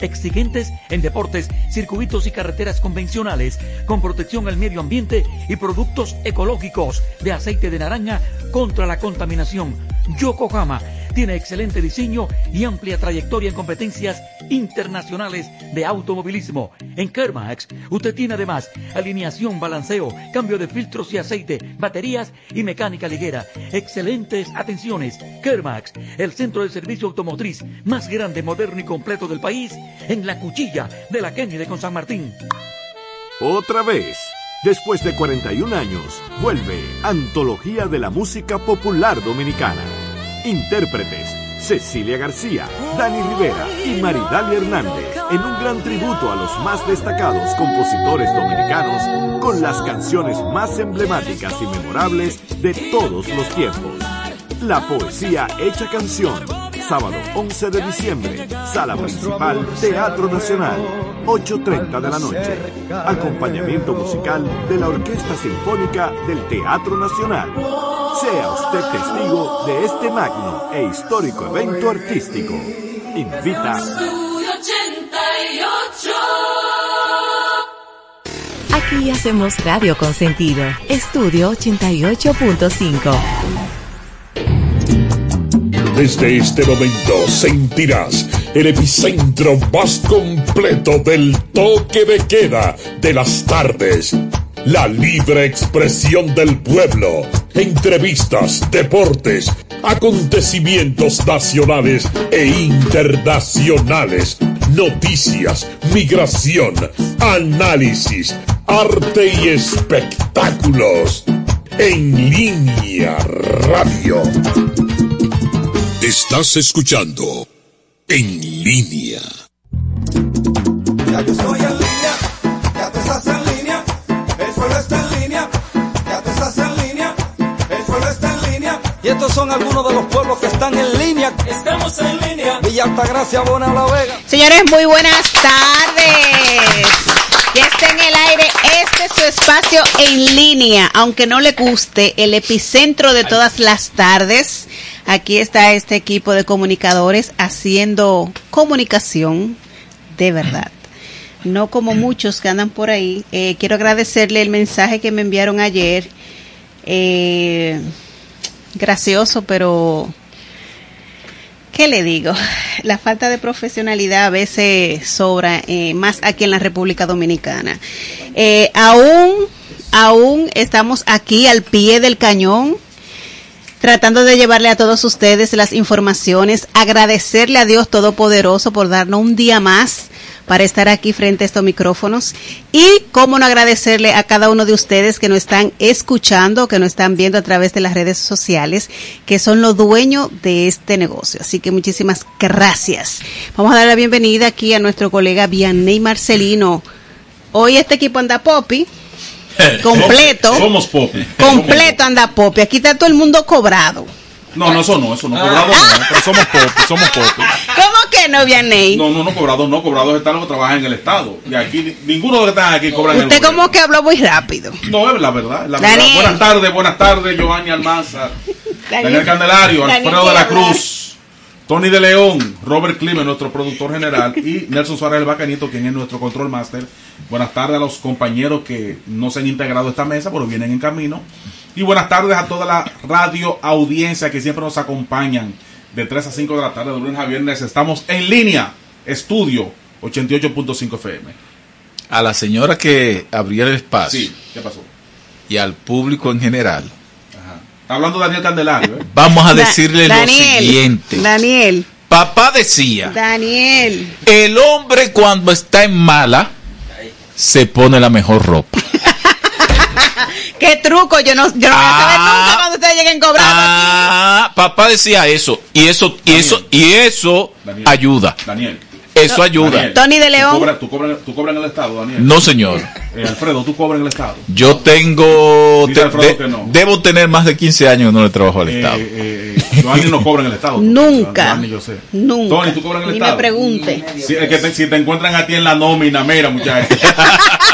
exigentes en deportes, circuitos y carreteras convencionales, con protección al medio ambiente y productos ecológicos de aceite de naranja contra la contaminación. Yokohama tiene excelente diseño y amplia trayectoria en competencias internacionales de automovilismo. En Kermax, usted tiene además alineación, balanceo, cambio de filtros y aceite, baterías y mecánica ligera. Excelentes atenciones. Kermax, el centro de servicio automotriz más grande, moderno y completo del país, en la cuchilla de la Kennedy con San Martín. Otra vez. Después de 41 años, vuelve Antología de la Música Popular Dominicana. Intérpretes, Cecilia García, Dani Rivera y Maridalia Hernández, en un gran tributo a los más destacados compositores dominicanos con las canciones más emblemáticas y memorables de todos los tiempos. La poesía hecha canción sábado 11 de diciembre, sala principal, Teatro Nacional, 8.30 de la noche. Acompañamiento musical de la Orquesta Sinfónica del Teatro Nacional. Sea usted testigo de este magno e histórico evento artístico. Invita. Aquí hacemos radio con sentido. Estudio 88.5. Desde este momento sentirás el epicentro más completo del toque de queda de las tardes. La libre expresión del pueblo, entrevistas, deportes, acontecimientos nacionales e internacionales, noticias, migración, análisis, arte y espectáculos. En línea radio. Estás escuchando En Línea. Ya en son algunos de los pueblos que están en línea. Estamos en línea. Villa Altagracia, Bona La Vega. Señores, muy buenas tardes. Ya está en el aire este es su espacio en línea, aunque no le guste, el epicentro de todas las tardes. Aquí está este equipo de comunicadores haciendo comunicación de verdad. No como muchos que andan por ahí. Eh, quiero agradecerle el mensaje que me enviaron ayer. Eh, gracioso, pero ¿qué le digo? La falta de profesionalidad a veces sobra, eh, más aquí en la República Dominicana. Eh, aún, aún estamos aquí al pie del cañón, tratando de llevarle a todos ustedes las informaciones, agradecerle a Dios Todopoderoso por darnos un día más para estar aquí frente a estos micrófonos y cómo no agradecerle a cada uno de ustedes que nos están escuchando, que nos están viendo a través de las redes sociales, que son los dueños de este negocio. Así que muchísimas gracias. Vamos a dar la bienvenida aquí a nuestro colega Vianney Marcelino. Hoy este equipo anda popi. Completo. Somos Popi. Completo anda popi. Aquí está todo el mundo cobrado. No, no, eso no, eso no. Cobrado no, pero somos Popi, somos Popi. ¿Cómo que no, Vianney? No, no, no, cobrados no, cobrados están los que trabajan en el Estado. Y aquí ni- ninguno de los que están aquí cobran en el Usted como que habló muy rápido. No, es la verdad. La verdad. Buenas tardes, buenas tardes, Giovanni Almanza, Daniel, Candelario, Daniel Alfredo de la. Cruz, Tony de León, Robert Clime, nuestro productor general, y Nelson Suárez el Bacanito, quien es nuestro control master. Buenas tardes a los compañeros que no se han integrado a esta mesa, pero vienen en camino. Y buenas tardes a toda la radio audiencia que siempre nos acompañan de 3 a 5 de la tarde, de lunes a viernes. Estamos en línea, estudio 88.5 FM. A la señora que abrió el espacio Sí, ¿qué pasó? y al público en general, Está hablando Daniel Candelario, ¿eh? vamos a Da- decirle lo siguiente. Daniel, Papá decía, Daniel. el hombre cuando está en mala se pone la mejor ropa. ¿Qué truco? Yo no, yo no voy a saber Ah. nunca cuando ustedes lleguen cobrados. Ah, papá decía eso y eso y eso y eso Daniel. ayuda. Daniel. Eso ayuda. Daniel, Tony de ¿tú León. cobras- ¿Tú cobras, tú cobras en el Estado, Daniel? No, señor. Eh, Alfredo, ¿tú cobras en el Estado? Yo tengo te- Alfredo de- que no. debo tener más de 15 años que no le trabajo al Eh, Estado. eh, eh, Giovanni no cobra en el Estado. Nunca. Yo sé. Nunca. Tony, ¿tú cobras en el Ni Estado? me pregunte. Si, es que te, si te encuentran a ti en la nómina, mira, muchachos.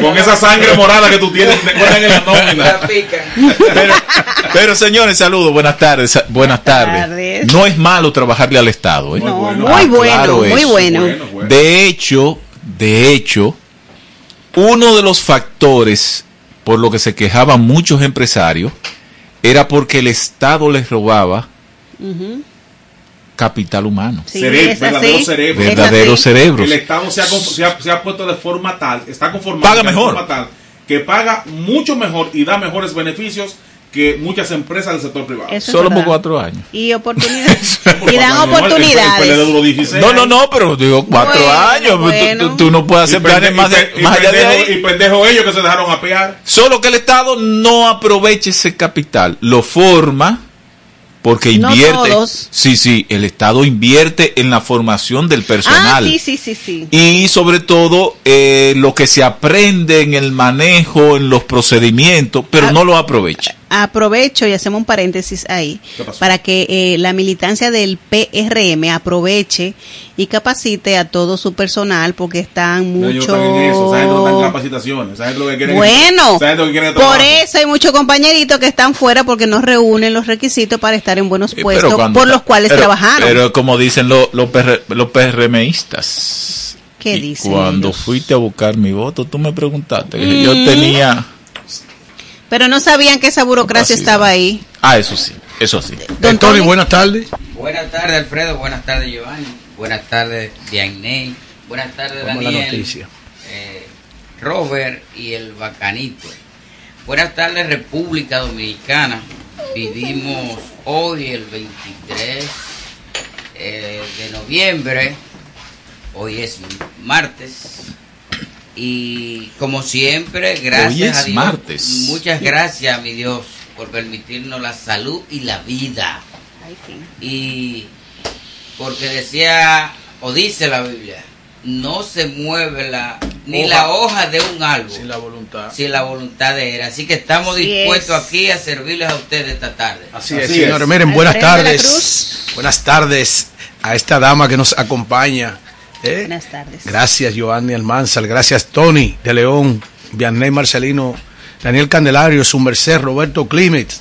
Con esa sangre morada que tú tienes, te cuelgan en la nómina. Pero, pero, señores, saludos, buenas tardes, buenas tardes. tardes. No es malo trabajarle al Estado. ¿eh? No, bueno. muy Ah, bueno, claro muy bueno. Bueno, bueno. De hecho, de hecho, uno de los factores por lo que se quejaban muchos empresarios era porque el Estado les robaba capital humano. Sí, Cerebro, es verdadero así, cerebro. El Estado se ha, se, ha, se ha puesto de forma tal, está conformado Paga de mejor. forma tal que paga mucho mejor y da mejores beneficios que muchas empresas del sector privado. Eso Solo por cuatro años. Y oportunidades. Y dan oportunidades. duró 16 No, no, no, pero digo cuatro Bueno, años. Tú- bueno. Tú, tú no puedes Y hacer planes más, y de- más allá de ahí. Y pendejo ellos que se dejaron apear. Solo que el Estado no aproveche ese capital, lo forma porque No invierte. todos. Sí, sí, el Estado invierte en la formación del Ah, personal. sí, sí, sí, sí. Y sobre todo eh, lo que se aprende en el manejo, en los procedimientos, pero Ah. no lo aprovecha. Aprovecho y hacemos un paréntesis ahí para que eh, la militancia del PRM aproveche y capacite a todo su personal porque están mucho lo bueno, lo por eso hay muchos compañeritos que están fuera porque no reúnen los requisitos para estar en buenos Eh, puestos cuando- por los cuales pero- trabajaron. Pero como dicen los los PR los PRMistas. ¿Qué y dicen Cuando ellos? fuiste a buscar mi voto, tú me preguntaste. que Yo Mm. tenía... Pero no sabían que esa burocracia Capacidad. estaba ahí. Ah, eso sí, eso sí. Don Tony, Tony. buenas tardes. Buenas tardes, Alfredo. Buenas tardes, Giovanni. Buenas tardes, Dianey. Buenas tardes, a la Daniel. noticia. eh, Robert y el Bacanito. Buenas tardes, República Dominicana. Vivimos hoy el 23 eh, de noviembre. Hoy es martes. Y como siempre, gracias Hoy es a Dios. martes. Muchas gracias a mi Dios por permitirnos la salud y la vida. Y porque decía, o dice la Biblia, no se mueve la ni Hoja. la hoja de un árbol Sin la voluntad. sin la voluntad de él. Así que estamos Así dispuestos es. aquí a servirles a ustedes esta tarde. Así, Así es, es. señores. Miren, buenas Alfredo de la tardes. Buenas tardes a esta dama que nos acompaña. ¿Eh? Buenas tardes. Gracias, Giovanni Almanzar. Gracias, Tony de León, Vianney Marcelino, Daniel Candelario, su merced, Roberto Climets,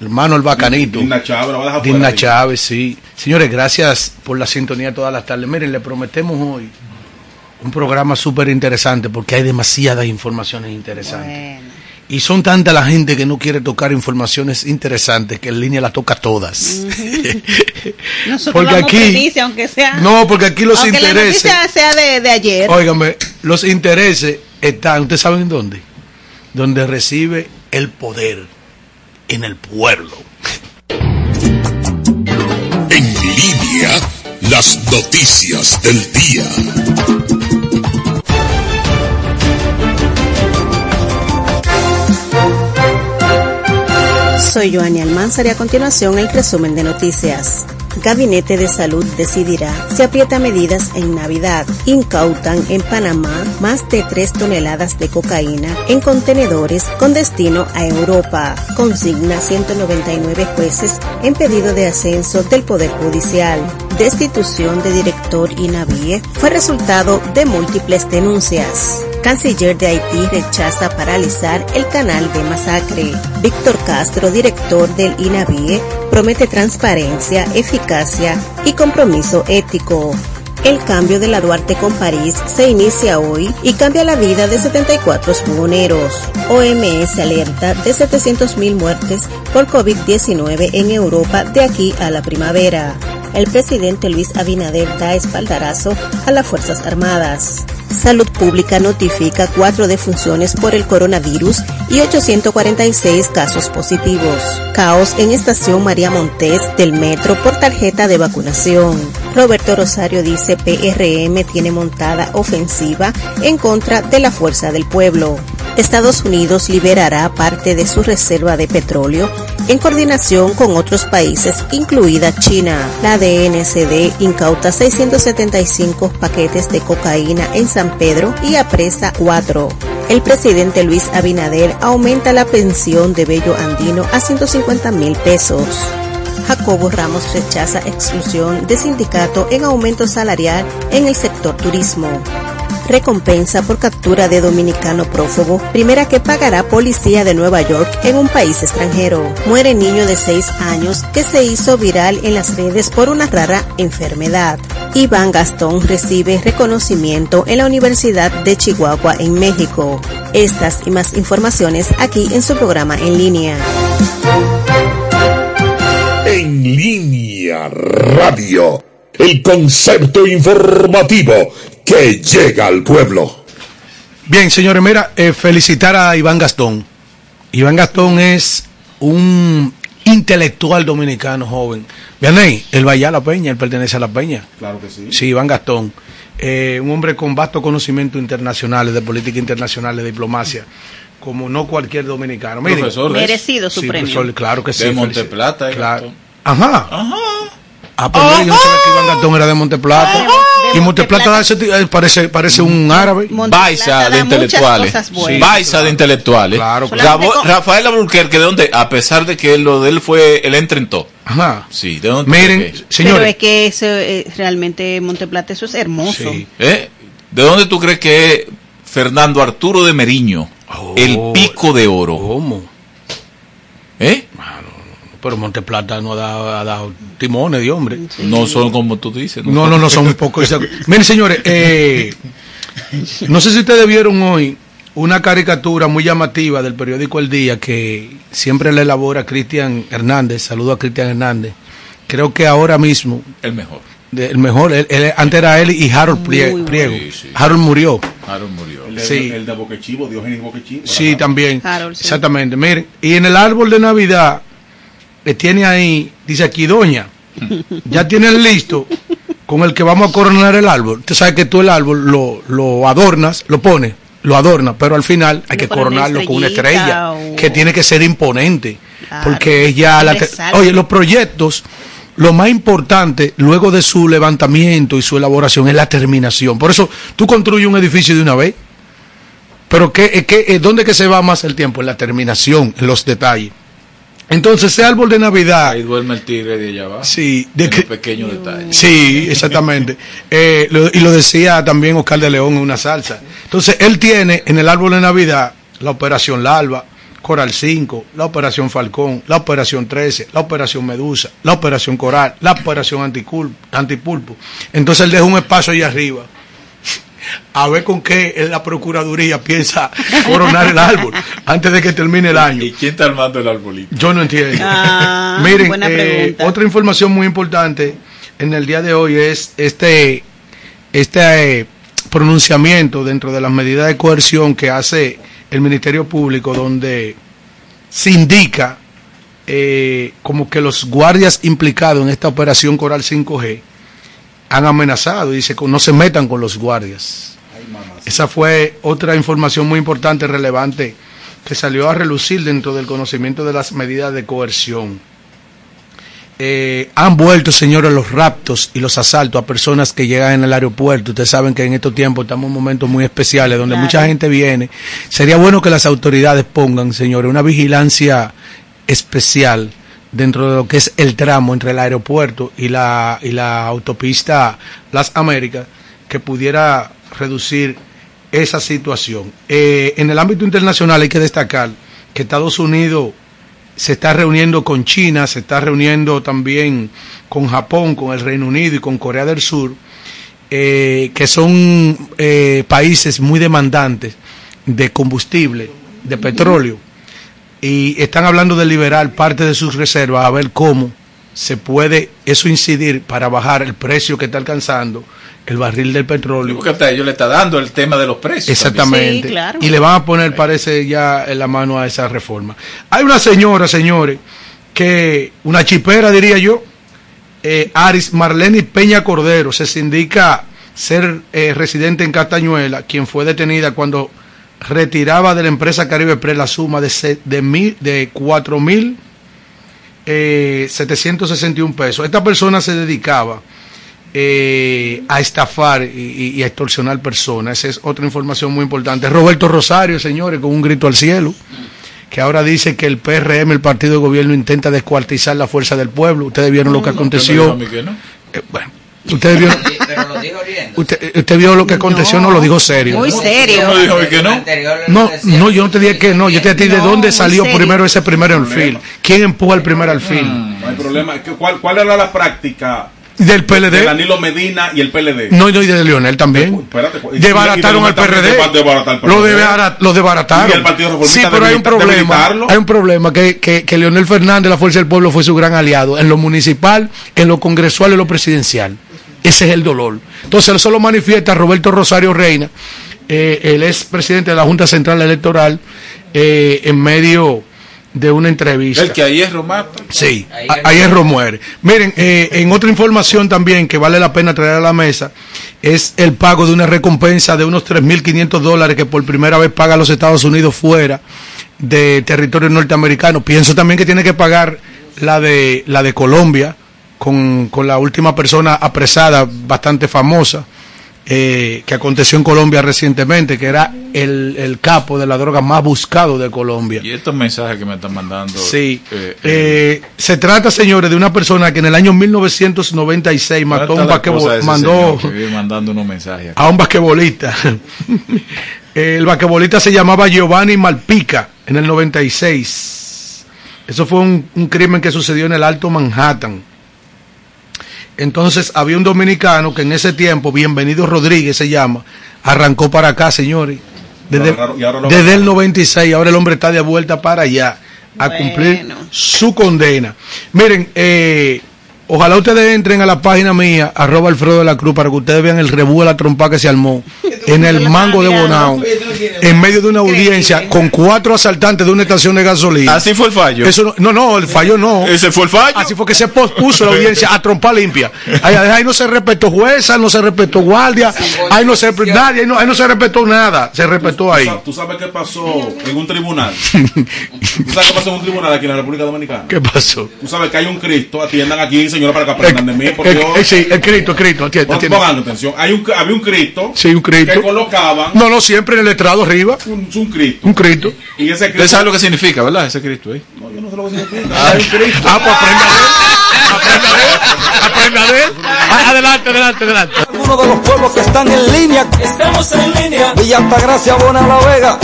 hermano el bacanito. Dina Chávez, Dina sí. Señores, gracias por la sintonía todas las tardes. Miren, le prometemos hoy un programa súper interesante porque hay demasiadas informaciones interesantes. Bueno. Y son tanta la gente que no quiere tocar informaciones interesantes que en línea las toca todas. Nosotros Porque aquí- aunque sea. no, porque aquí los aunque la intereses. noticia sea de, de ayer. Óigame, los intereses están, ¿ustedes saben dónde? Donde recibe el poder, en el pueblo. En línea, las noticias del día. Soy Joanny Almanzar y a continuación el resumen de noticias. Gabinete de Salud decidirá si aprieta medidas en Navidad. Incautan en Panamá más de 3 toneladas de cocaína en contenedores con destino a Europa. Consigna 199 jueces en pedido de ascenso del Poder Judicial. Destitución de director INAVIE fue resultado de múltiples denuncias. Canciller de Haití rechaza paralizar el canal de masacre. Víctor Castro, director del INAVIE, promete transparencia, eficacia y compromiso ético. El cambio de la Duarte con París se inicia hoy y cambia la vida de 74 buhoneros. OMS alerta de 700.000 muertes por COVID-19 en Europa de aquí a la primavera. El presidente Luis Abinader da espaldarazo a las Fuerzas Armadas. Salud Pública notifica cuatro defunciones por el coronavirus y 846 casos positivos. Caos en estación María Montés del metro por tarjeta de vacunación. Roberto Rosario dice PRM tiene montada ofensiva en contra de la fuerza del pueblo. Estados Unidos liberará parte de su reserva de petróleo en coordinación con otros países, incluida China. La DNCD incauta 675 paquetes de cocaína en San Pedro y apresa cuatro. El presidente Luis Abinader aumenta la pensión de Bello Andino a 150 mil pesos. Jacobo Ramos rechaza exclusión de sindicato en aumento salarial en el sector turismo. Recompensa por captura de dominicano prófugo, primera que pagará policía de Nueva York en un país extranjero. Muere niño de 6 años que se hizo viral en las redes por una rara enfermedad. Iván Gastón recibe reconocimiento en la Universidad de Chihuahua en México. Estas y más informaciones aquí en su programa en línea. En línea radio, el concepto informativo que llega al pueblo. Bien, señores, mira, eh, felicitar a Iván Gastón. Iván Gastón es un intelectual dominicano joven. Él va allá a la Peña, él pertenece a la Peña. Claro que sí. Sí, Iván Gastón. Eh, un hombre con vasto conocimiento internacional, de política internacional, de diplomacia, como no cualquier dominicano. Miren, Profesor Merecido su sí, premio. profesor, claro que sí. de Monteplata. eh, Claro. Ajá. Ajá. Ah, pues mira, yo no sabía que Iván Gastón era de Monteplata. Y Monteplata eh, parece, parece un árabe. Monteplata Baiza de intelectuales. Baiza de intelectuales. Claro, Rafael Alburquerque, ¿de dónde? A pesar de que lo de él fue el entrentó. Ajá. Sí, ¿de dónde? Miren, crees que- Pero señores. es que eso, eh, realmente Monteplata, eso es hermoso. Sí. ¿Eh? ¿De dónde tú crees que es Fernando Arturo de Meriño? Oh. el pico de oro. ¿Cómo? ¿Eh? Pero Monteplata no ha dado, ha dado timones de hombre. No son como tú dices. No, no, no, son un poco. Miren, señores, eh, no sé si ustedes vieron hoy una caricatura muy llamativa del periódico El Día que siempre le elabora Cristian Hernández. Saludo a Cristian Hernández. Creo que ahora mismo, El mejor. de- el mejor, él- él- antes era él y Harold Priego. Sí, sí. Harold murió. Harold murió. El de, Sí. el de Boquechivo, Diógenes Boquechivo. Sí, también. Harold, sí. Exactamente. Miren, y en el árbol de Navidad, que tiene ahí, dice aquí, doña, ya tienen listo con el que vamos a coronar el árbol. Usted sabe que tú el árbol lo, lo adornas, lo pones, lo adornas, pero al final hay que coronarlo con una estrella, o- que tiene que ser imponente, Claro, porque es ya la... Oye, los proyectos... Lo más importante, luego de su levantamiento y su elaboración, es la terminación. Por eso, tú construyes un edificio de una vez, pero ¿qué, qué, eh, ¿dónde que se va más el tiempo? En la terminación, en los detalles. Entonces, ese árbol de Navidad, Ahí duerme el tigre de allá abajo. sí, de En que- pequeños detalles. sí, exactamente. Eh, lo- y lo decía también Oscar de León en una salsa. Entonces, él tiene en el árbol de Navidad la operación Larva, Coral 5, la operación Falcón, la operación 13, la operación Medusa, la operación Coral, la operación Antipulpo. Entonces, él deja un espacio ahí arriba a ver con qué la Procuraduría piensa coronar el árbol antes de que termine el año. ¿Y quién está armando el arbolito? Yo no entiendo. Ah, Miren, buena eh, otra información muy importante en el día de hoy es este, este eh, pronunciamiento dentro de las medidas de coerción que hace el Ministerio Público, donde se indica eh, como que los guardias implicados en esta operación Coral 5G han amenazado y dice que no se metan con los guardias. Esa fue otra información muy importante, relevante, que salió a relucir dentro del conocimiento de las medidas de coerción. Eh, han vuelto, señores, los raptos y los asaltos a personas que llegan en el aeropuerto. Ustedes saben que en estos tiempos estamos en momentos muy especiales donde Claro. mucha gente viene. Sería bueno que las autoridades pongan, señores, una vigilancia especial dentro de lo que es el tramo entre el aeropuerto y la, y la autopista Las Américas, que pudiera reducir esa situación. Eh, en el ámbito internacional hay que destacar que Estados Unidos se está reuniendo con China, se está reuniendo también con Japón, con el Reino Unido y con Corea del Sur, eh, que son eh, países muy demandantes de combustible, de petróleo, y están hablando de liberar parte de sus reservas a ver cómo se puede eso incidir para bajar el precio que está alcanzando el barril del petróleo. Porque hasta ellos le está dando el tema de los precios. Exactamente. Sí, claro. Y le van a poner, parece, ya en la mano a esa reforma. Hay una señora, señores, que, una chipera, diría yo, eh, Aris Marlene Peña Cordero, se indica ser eh, residente en Castañuela, quien fue detenida cuando retiraba de la empresa Caribe Pre la suma de, se- de, mil, de 4 mil eh, 761 pesos. Esta persona se dedicaba eh, a estafar y, a extorsionar personas. Esa es otra información muy importante. Roberto Rosario, señores, con un grito al cielo, que ahora dice que el PRM, el partido de gobierno, intenta descuartizar la fuerza del pueblo. Ustedes vieron lo que aconteció. ¿Quién me dijo a mí que no? Eh, bueno, Usted vio, Pero lo dijo riendo. usted, usted vio lo que aconteció, no, lo dijo serio. Muy serio. No dijo que no. No, no, yo no te dije que no, yo te dije de dónde salió primero ese primero alfil. ¿Quién empuja el primer alfil? No hay problema. ¿Qué- ¿Cuál, ¿Cuál era la práctica Del de PLD. Danilo Medina y el PLD? No, no, y de Leonel también. Espérate, y- y- al PRD. desbaratar al Lo, lo desbarataron. Y el Partido Reformista Sí, pero hay un problema. Hay un problema que, que, que Leonel Fernández, la Fuerza del Pueblo, fue su gran aliado en lo municipal, en lo congresual y en lo presidencial. Ese es el dolor. Entonces, eso lo manifiesta Roberto Rosario Reina, eh, el ex presidente de la Junta Central Electoral, eh, en medio de una entrevista. El que a hierro mata. Sí, Ahí a- a hierro muere. Miren, eh, en otra información también que vale la pena traer a la mesa es el pago de una recompensa de unos 3.500 dólares que por primera vez paga los Estados Unidos fuera de territorio norteamericano. Pienso también que tiene que pagar la de, la de Colombia con, con la última persona apresada, bastante famosa. eh, que aconteció en Colombia recientemente, que era el, el capo de la droga más buscado de Colombia. Y estos mensajes que me están mandando. Sí. eh, eh, se trata, señores, de una persona que en el año 1996 mató a un, ¿cuál está la cosa de basquetbol- ese mandó mandando unos mensajes. a un basquetbolista. el basquetbolista se llamaba Giovanni Malpica en el 96. Eso fue un, un crimen que sucedió en el Alto Manhattan. Entonces había un dominicano que en ese tiempo, Bienvenido Rodríguez se llama, arrancó para acá, señores. Desde, desde el agarraron. 96, ahora el hombre está de vuelta para allá a cumplir su condena. Miren, eh, ojalá ustedes entren a la página mía, arroba Alfredo de la Cruz, para que ustedes vean el rebú de la trompa que se armó en el mango de Bonao, en medio de una audiencia con cuatro asaltantes de una estación de gasolina. Así fue el fallo. Eso no, no, no, el fallo no. Ese fue el fallo. Así fue que se pospuso la audiencia a trompa limpia. Ahí, ahí no se respetó jueza, no se respetó guardia, ahí no se nadie, ahí no, ahí no se respetó nada, se respetó ahí. ¿Tú sabes qué pasó en un tribunal? ¿Tú sabes qué pasó en un tribunal aquí en la República Dominicana? ¿Qué pasó? Tú sabes que hay un Cristo, atiendan aquí, señora, para que aprendan de mí. Porque Eh, yo- eh, sí, el Cristo, el Cristo, atiende. Pongan atención. Hay un, había un Cristo Sí, un Cristo. Que colocaban No, no, siempre en el estrado arriba, un, un Cristo. un Cristo. Y ese Usted Cristo. sabe lo que significa, ¿verdad? Ese Cristo ahí. No, yo no sé lo que significa. Hay un Cristo. Ah, pues aprenda de él, aprenda de él, aprenda de él. Ah, Adelante, adelante, adelante. Algunos de los pueblos que están en línea. Estamos en línea. Villa Altagracia, Bona La Vega.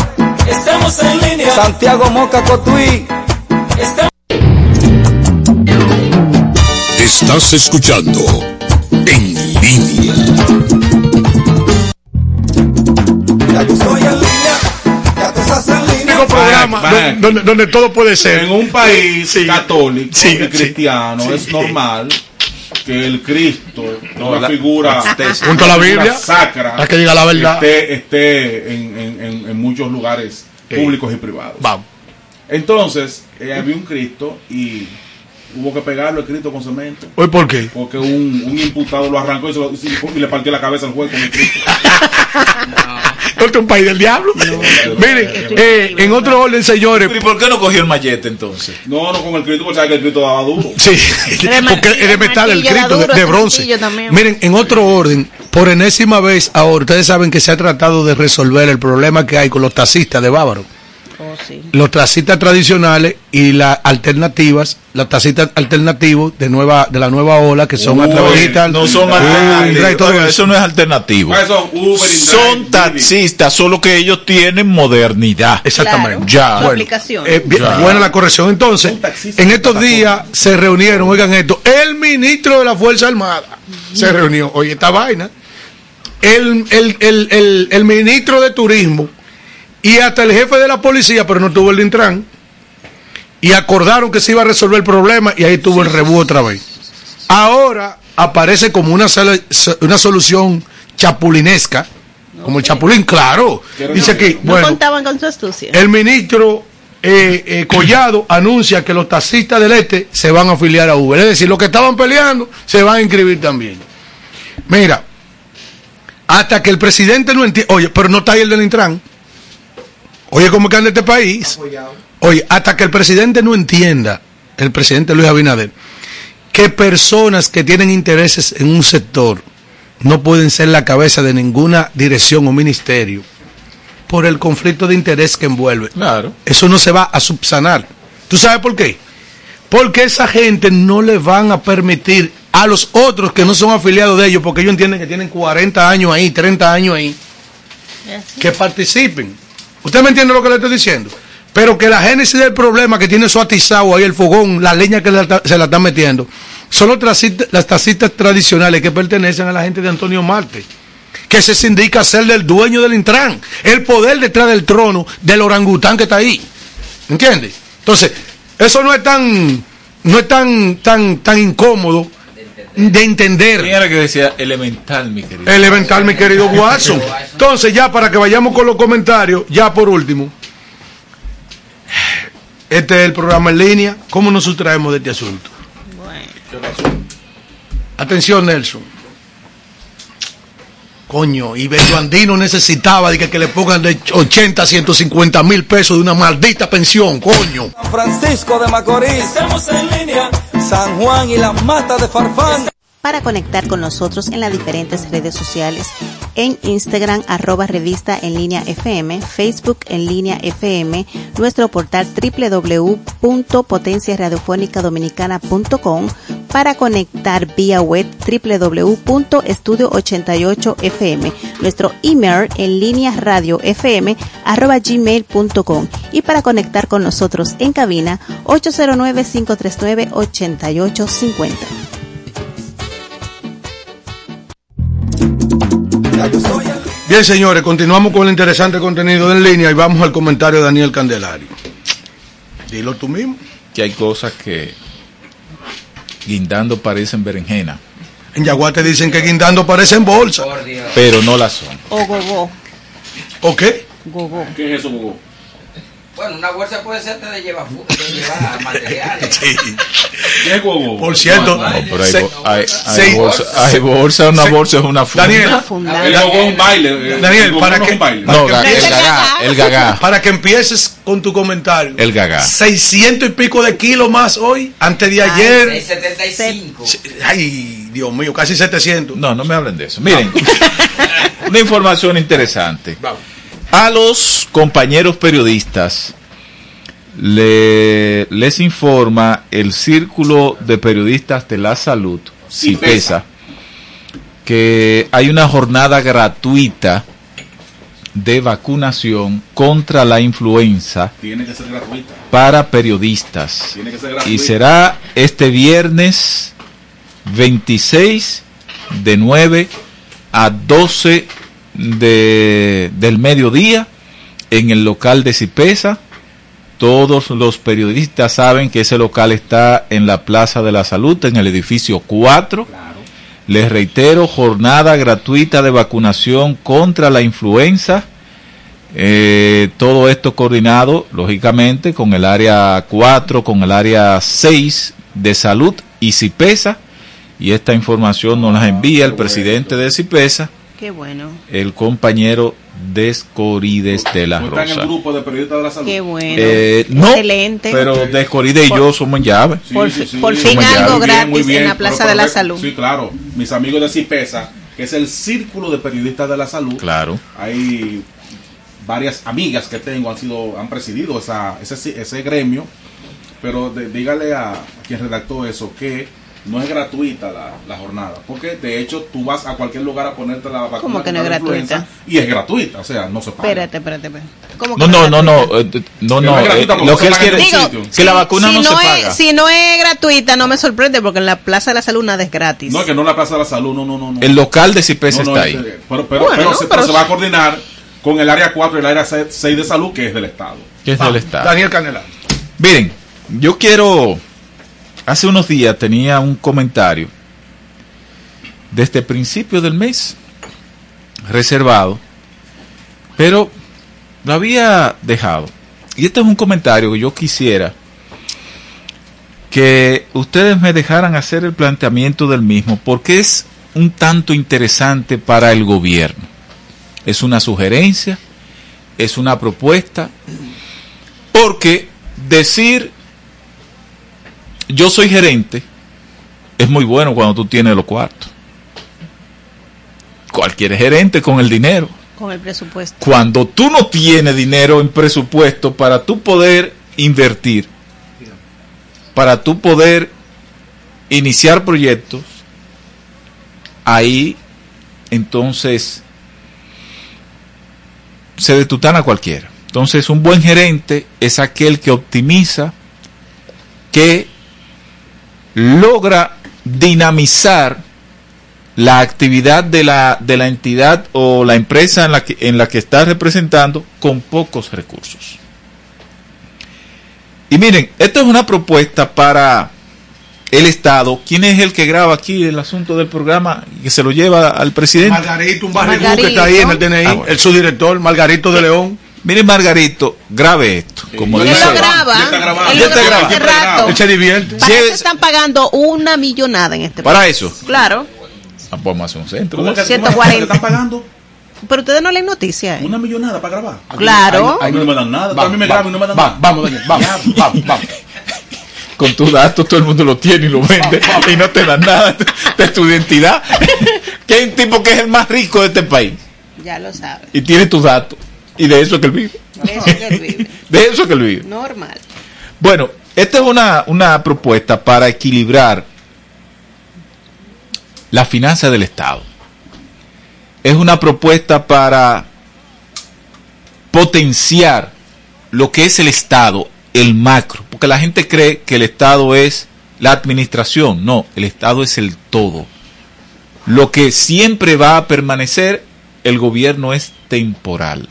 Estamos en línea. Santiago Moca Cotuí. Estás escuchando En Línea. Programa Back, back. Donde, donde todo puede ser. En un país Sí. católico Sí, y cristiano Sí. es normal que el Cristo, No, una la- figura Junto a la Biblia, sacra, la que diga la verdad. esté, esté en, en- en- en muchos lugares Sí. públicos y privados. Vamos. Entonces, eh, había un Cristo y hubo que pegarlo el Cristo con cemento. ¿Hoy por qué? Porque un, un imputado lo arrancó y, se lo- y le partió la cabeza al juez con el Cristo. ¿Esto es un país del diablo? Miren, eh, en otro orden, señores. ¿Y por qué no cogió el mallete entonces? No, no con el Cristo, porque sabe que el Cristo daba duro. Sí, de porque es de metal el Cristo, de, de bronce. Miren, en otro orden, por enésima vez, ahora ustedes saben que se ha tratado de resolver el problema que hay con los taxistas de Bávaro. Oh, sí. Los taxistas tradicionales y las alternativas, los taxistas alternativos de nueva de la nueva ola que son a través. No son alternativos. eso. eso no es alternativo. ¿Cuáles son? Uber, taxistas, solo que ellos tienen modernidad. Exactamente. Claro, Ya. Bueno. Eh, bien, Ya. buena la corrección. Entonces, en estos días se reunieron, oigan esto, el ministro de la Fuerza Armada se reunió. Oye, esta vaina. El, el, el, el, el ministro de Turismo y hasta el jefe de la policía, pero no tuvo el Intran. Y acordaron que se iba a resolver el problema y ahí tuvo el rebú otra vez. Ahora aparece como una, una solución chapulinesca, como el chapulín, claro. Dice no bueno, contaban con su astucia. el ministro eh, eh, Collado anuncia que los taxistas del este se van a afiliar a Uber. Es decir, los que estaban peleando se van a inscribir también. Mira, hasta que el presidente no entienda, oye, pero no está ahí el del Intran. Oye, ¿cómo que anda este país? Oye, hasta que el presidente no entienda, el presidente Luis Abinader, que personas que tienen intereses en un sector no pueden ser la cabeza de ninguna dirección o ministerio por el conflicto de interés que envuelve. Claro. Eso no se va a subsanar. ¿Tú sabes por qué? Porque esa gente no le van a permitir a los otros que no son afiliados de ellos, porque ellos entienden que tienen 40 años ahí, 30 años ahí, que participen. ¿Usted me entiende lo que le estoy diciendo? Pero que la génesis del problema que tiene su atizado ahí, el fogón, la leña que se la están metiendo, son los las taxistas tradicionales que pertenecen a la gente de Antonio Marte, que se sindica ser del dueño del Intran, el poder detrás del trono del orangután que está ahí. ¿Entiende? Entonces, eso no es tan, no es tan, tan, tan incómodo de entender. ¿Quién era que decía elemental, mi querido? Elemental, mi querido Watson. Entonces, ya para que vayamos con los comentarios, ya por último, este es el programa en línea. ¿Cómo nos sustraemos de este asunto? Atención, Nelson. Coño, y Bello Andino necesitaba de que, que le pongan de 80 a 150 mil pesos de una maldita pensión, coño. San Francisco de Macorís. Estamos en línea. San Juan y las matas de Farfán. para conectar con nosotros en las diferentes redes sociales, en Instagram arroba revista en línea FM, Facebook en línea FM, nuestro portal www.potenciaradiofónicadominicana.com, para conectar vía web www.estudio88fm, nuestro email en línea radio fm arroba gmail.com y para conectar con nosotros en cabina 809-539-8850. Bien, señores, continuamos con el interesante contenido en línea y vamos al comentario de Daniel Candelario. Dilo tú mismo. Que hay cosas que guindando parecen berenjena, En Yaguá te dicen que guindando parece en bolsa. pero no la son. O gogó. ¿O qué? Gogó. ¿Qué es eso, Hugo? Bueno, una bolsa puede ser de llevar, de llevar materiales. Por cierto, No, pero hay, se- bo- hay, hay se- bolsa, hay bolsa, una se- bolsa es una funda. Daniel, El gogo es un baile. eh, Daniel, para no que-. No, el gagá, el gagá, para que empieces con tu comentario. el gagá. 600 y pico de kilos más hoy, antes de Ay, ayer. 75. Ay, Dios mío, casi 700. No, no me hablen de eso. Miren, una información interesante. A los compañeros periodistas le- les informa el Círculo de Periodistas de la Salud, CIPESA, que hay una jornada gratuita de vacunación contra la influenza Tiene que ser gratuita. para periodistas. Tiene que ser Y gratuita. será este viernes 26 de 9 a 12 de, del mediodía en el local de Cipesa. Todos los periodistas saben que ese local está en la Plaza de la Salud, en el edificio 4. Les reitero, jornada gratuita de vacunación contra la influenza. Eh, todo esto coordinado, lógicamente, con el área 4, con el área 6 de salud y CIPESA. Y esta información nos la envía el presidente de CIPESA, Qué bueno. el compañero Descorides de la ¿No está en el Rosa. grupo de periodistas de la salud? Qué bueno. Eh, no, Excelente. pero Descorides y yo somos en llave. Sí, Por sí, fi- sí. por Muy fin algo muy bien, gratis muy bien. en la Plaza Pero- de la Salud. Sí, claro. Mis amigos de CIPESA, que es el Círculo de Periodistas de la Salud. Claro. Hay varias amigas que tengo, han sido han presidido esa, ese, ese gremio. Pero de- dígale a quien redactó eso que no es gratuita la, la jornada. Porque de hecho tú vas a cualquier lugar a ponerte la vacuna. ¿Cómo que no es gratuita? Y es gratuita, o sea, no se paga. Espérate, espérate, espérate. ¿Cómo No, que no, es no, eh, no, no, no eh, lo que se él en quiere sitio. que la vacuna si no, se es, paga. Si no es gratuita, no me sorprende porque en la Plaza de la Salud nada es gratis. No, es que no la Plaza de la Salud, no, no, no. no. El local de no, está es ahí. Pero, pero, Bueno, pero se, pero pero se va a coordinar con el área 4 y el área 6 de salud, que es del Estado. que es del Estado. Daniel Canela. Miren, yo quiero. Hace unos días tenía un comentario desde principio del mes reservado, pero lo había dejado. Y este es un comentario que yo quisiera que ustedes me dejaran hacer el planteamiento del mismo, porque es un tanto interesante para el gobierno. Es una sugerencia, es una propuesta, porque decir yo soy gerente es muy bueno cuando tú tienes los cuartos. Cualquier gerente con el dinero. Con el presupuesto. Cuando tú no tienes dinero en presupuesto para tú poder invertir, para tú poder iniciar proyectos, ahí entonces se detutana cualquiera. Entonces un buen gerente es aquel que optimiza, que logra dinamizar la actividad de la, de la entidad o la empresa en la, que, en la que está representando con pocos recursos. Y miren, esta es una propuesta para el Estado. ¿Quién es el que graba aquí el asunto del programa y que se lo lleva al presidente? Margarito, un que está ahí en el DNI, Ah, bueno. el subdirector, Margarito de León. Miren, Margarito, grabe esto. Como Él dice. lo graba. Ya está grabado. Él Ya está graba grabado. hace rato. Él se divierte. Para eso están pagando una millonada en este Para país. eso. Claro. Ah, Vamos a hacer un centro. ¿Cómo que, 140. cómo que te están pagando? Pero ustedes no leen noticias. ¿eh? Una millonada para grabar. Claro. A mí no me dan nada. Vamos, a mí me vamos, graban y no me dan vamos, nada. vamos, Daniel, vamos, vamos, vamos. Con tus datos todo el mundo lo tiene y lo vende y no te dan nada de tu identidad. Que hay un tipo que es el más rico de este país Ya lo sabes. y tiene tus datos. Y de eso es que él vive. De eso que él vive. De eso es que él vive. Normal. Bueno, esta es una, una propuesta para equilibrar la finanza del Estado. Es una propuesta para potenciar lo que es el Estado, el macro, porque la gente cree que el Estado es la administración, no, el Estado es el todo. Lo que siempre va a permanecer, el gobierno es temporal.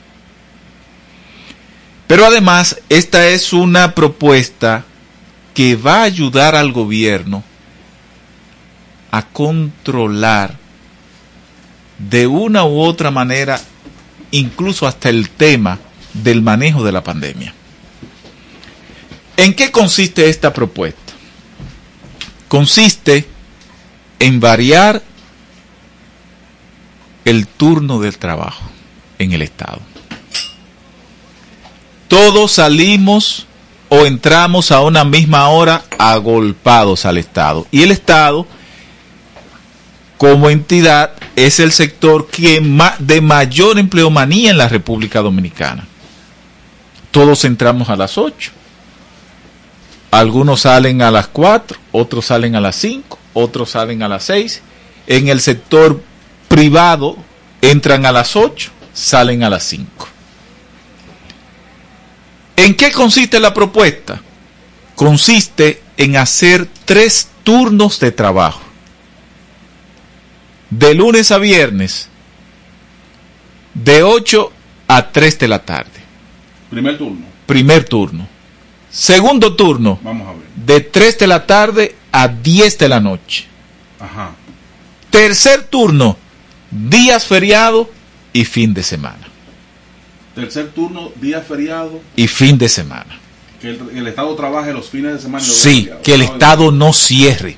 Pero además, esta es una propuesta que va a ayudar al gobierno a controlar de una u otra manera, incluso hasta el tema del manejo de la pandemia. ¿En qué consiste esta propuesta? Consiste en variar el turno del trabajo en el Estado. Todos salimos o entramos a una misma hora agolpados al Estado. Y el Estado, como entidad, es el sector que de mayor empleomanía en la República Dominicana. Todos entramos a las 8. Algunos salen a las 4, otros salen a las 5, otros salen a las 6. En el sector privado entran a las 8, salen a las 5. ¿En qué consiste la propuesta? Consiste en hacer tres turnos de trabajo. De lunes a viernes, de 8 a 3 de la tarde. Primer turno. Primer turno. Segundo turno, Vamos a ver. de 3 de la tarde a 10 de la noche. Ajá. Tercer turno, días feriado y fin de semana. Tercer turno, día feriado. Y fin de semana. Que el, el Estado trabaje los fines de semana. y los días Sí, feriados. que el Estado no cierre.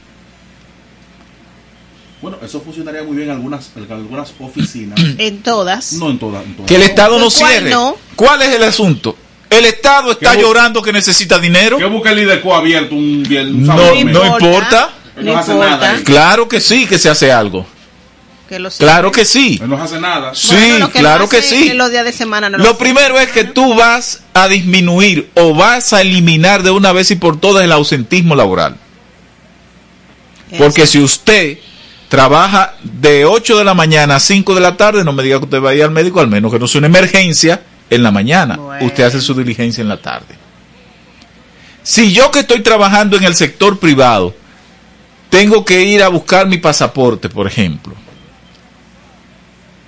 Bueno, eso funcionaría muy bien en algunas, en algunas oficinas. En todas. no en todas. en todas. Que el Estado no ¿Y cuál cierre. no? ¿Cuál es el asunto? El Estado está llorando que necesita dinero. ¿Qué busca el IDECO abierto un viernes? un No, sábado no importa. No No hace importa. nada. Claro que sí que se hace algo. Que lo Claro que sí. No hace nada. Sí, Bueno, lo que claro no que sí. Los días de semana no lo primero es que tú vas a disminuir o vas a eliminar de una vez y por todas el ausentismo laboral. Porque si usted trabaja de 8 de la mañana a 5 de la tarde, no me diga que usted va a ir al médico, al menos que no sea una emergencia en la mañana. Bueno. Usted hace su diligencia en la tarde. Si yo que estoy trabajando en el sector privado, tengo que ir a buscar mi pasaporte, por ejemplo,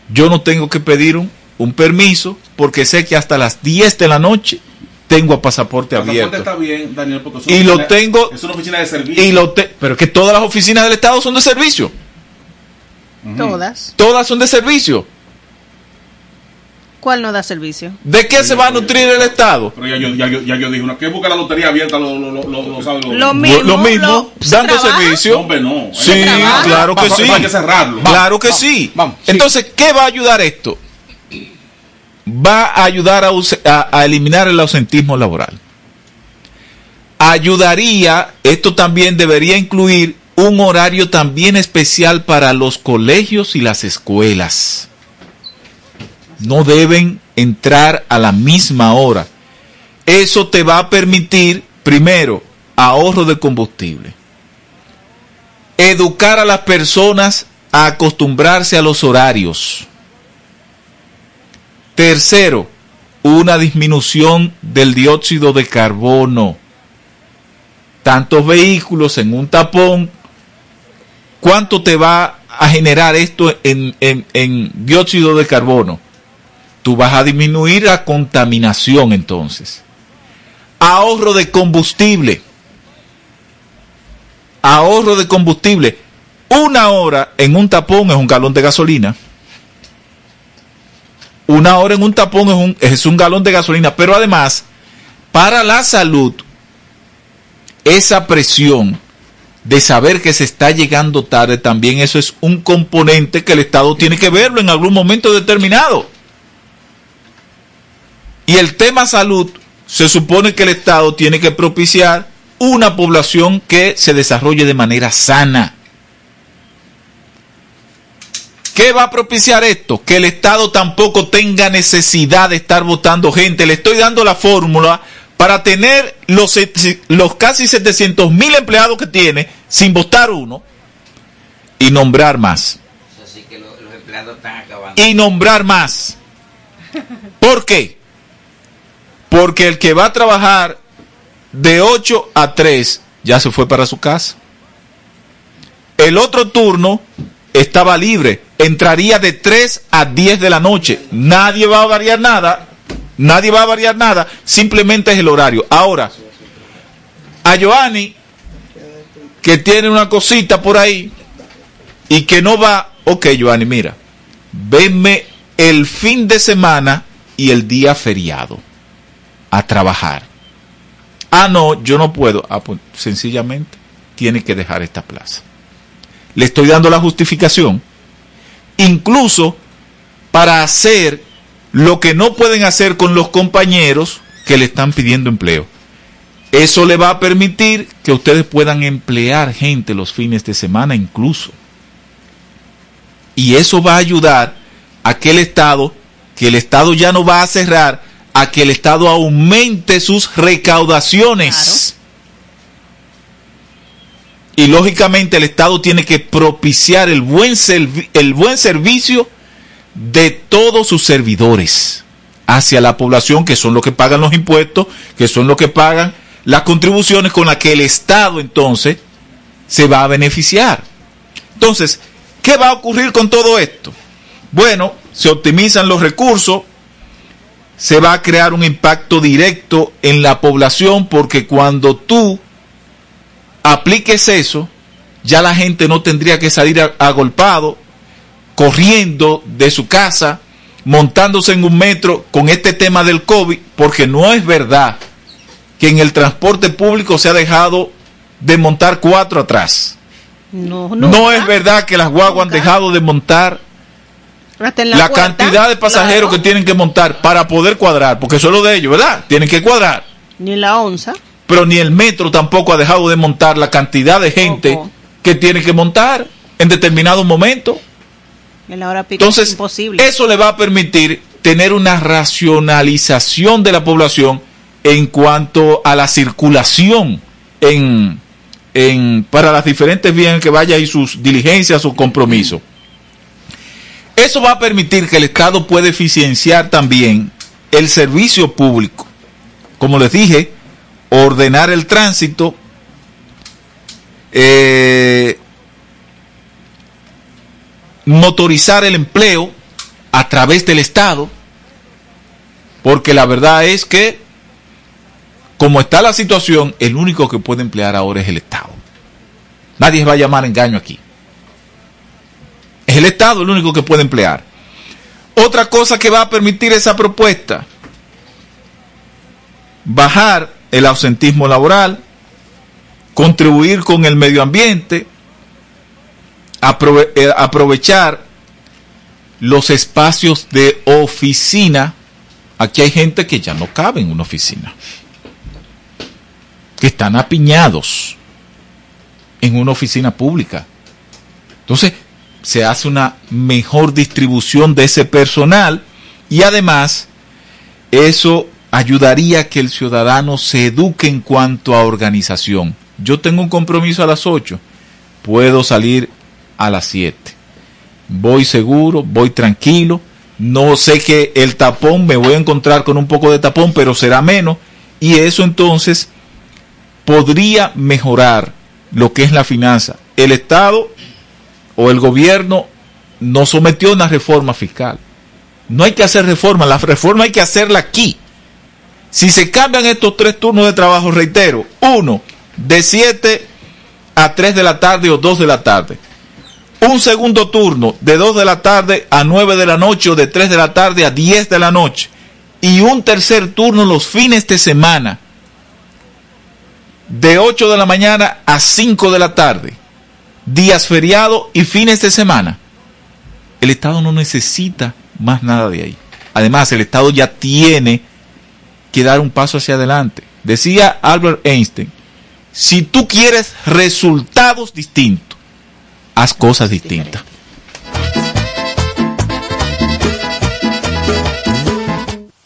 yo no tengo que pedir un, un permiso porque sé que hasta las 10 de la noche tengo a pasaporte El pasaporte abierto. está bien, Daniel, porque es Y una lo oficina- tengo- Es una oficina de servicio. Y lo te- pero es que todas las oficinas del Estado son de servicio. Todas. Todas son de servicio. ¿Cuál no da servicio? ¿De qué se va a nutrir el Estado? Pero ya yo, ya, yo, ya yo dije, una, ¿qué busca la lotería abierta? Lo, lo, lo, lo, lo sabe Lo mismo. Lo mismo, lo- ¿se dando trabaja? servicio. Hombre, no. Sí, claro que sí. Hay que cerrarlo. Claro que vamos, sí. vamos, sí. Entonces, ¿qué va a ayudar esto? Va a ayudar a, ause- a- a eliminar el ausentismo laboral. Ayudaría, esto también debería incluir un horario también especial para los colegios y las escuelas. No deben entrar a la misma hora. Eso te va a permitir, primero, ahorro de combustible educar a las personas a acostumbrarse a los horarios. Tercero, una disminución del dióxido de carbono. Tantos vehículos en un tapón, ¿cuánto te va a generar esto en, en, en dióxido de carbono? Tú vas a disminuir la contaminación entonces. Ahorro de combustible. Ahorro de combustible. Una hora en un tapón es un galón de gasolina. Una hora en un tapón es un, es un galón de gasolina. Pero además, para la salud, esa presión de saber que se está llegando tarde, también eso es un componente que el Estado tiene que verlo en algún momento determinado. Y el tema salud, se supone que el Estado tiene que propiciar una población que se desarrolle de manera sana. ¿Qué va a propiciar esto? Que el Estado tampoco tenga necesidad de estar votando gente. Le estoy dando la fórmula para tener los, los casi 700 mil empleados que tiene sin votar uno y nombrar más. Así que los, los empleados están acabando. Y nombrar más. ¿Por qué? Porque el que va a trabajar de 8 a 3 ya se fue para su casa. El otro turno estaba libre. Entraría de 3 a 10 de la noche. Nadie va a variar nada. Nadie va a variar nada. Simplemente es el horario. Ahora, a Joanny, que tiene una cosita por ahí y que no va. Ok, Joanny, mira. Venme el fin de semana y el día feriado a trabajar. Ah, no, yo no puedo. Ah, pues sencillamente tiene que dejar esta plaza. Le estoy dando la justificación. Incluso para hacer lo que no pueden hacer con los compañeros que le están pidiendo empleo. Eso le va a permitir que ustedes puedan emplear gente los fines de semana incluso. Y eso va a ayudar a que el Estado, que el Estado ya no va a cerrar, a que el Estado aumente sus recaudaciones. Y lógicamente el Estado tiene que propiciar el buen, el buen servicio de todos sus servidores hacia la población, que son los que pagan los impuestos, que son los que pagan las contribuciones con las que el Estado entonces se va a beneficiar. Entonces, ¿qué va a ocurrir con todo esto? Bueno, se optimizan los recursos, se va a crear un impacto directo en la población porque cuando tú apliques eso, ya la gente no tendría que salir agolpado, corriendo de su casa, montándose en un metro con este tema del COVID, porque no es verdad que en el transporte público se ha dejado de montar cuatro atrás. No, no es verdad que las guaguas han dejado de montar la, la cantidad de pasajeros claro. que tienen que montar para poder cuadrar, porque eso es lo de ellos, ¿verdad? Tienen que cuadrar. Ni la onza. Pero ni el metro tampoco ha dejado de montar la cantidad de gente Ojo. que tiene que montar en determinado momento. En la hora pico Entonces, es imposible. eso le va a permitir tener una racionalización de la población en cuanto a la circulación en, en, para las diferentes vías en que vaya y sus diligencias o compromisos. Eso va a permitir que el Estado pueda eficienciar también el servicio público. Como les dije, ordenar el tránsito, eh, motorizar el empleo a través del Estado, porque la verdad es que, como está la situación, el único que puede emplear ahora es el Estado. Nadie va a llamar engaño aquí. El Estado el único que puede emplear. Otra cosa que va a permitir esa propuesta, bajar el ausentismo laboral, contribuir con el medio ambiente, eh, aprovechar los espacios de oficina. Aquí hay gente que ya no cabe en una oficina, que están apiñados en una oficina pública. Entonces, se hace una mejor distribución de ese personal y además eso ayudaría a que el ciudadano se eduque en cuanto a organización. Yo tengo un compromiso a las 8, puedo salir a las 7. voy seguro, voy tranquilo, no sé que el tapón me voy a encontrar con un poco de tapón, pero será menos, y eso entonces podría mejorar lo que es la finanza. El Estado o el gobierno nos sometió una reforma fiscal. No hay que hacer reforma, la reforma hay que hacerla aquí. Si se cambian estos tres turnos de trabajo, reitero, uno, de 7 a 3 de la tarde o 2 de la tarde. Un segundo turno de 2 de la tarde a 9 de la noche o de 3 de la tarde a 10 de la noche. Y un tercer turno los fines de semana de 8 de la mañana a 5 de la tarde. Días feriados y fines de semana. El Estado no necesita más nada de ahí. Además, el Estado ya tiene que dar un paso hacia adelante. Decía Albert Einstein, si tú quieres resultados distintos, haz cosas distintas.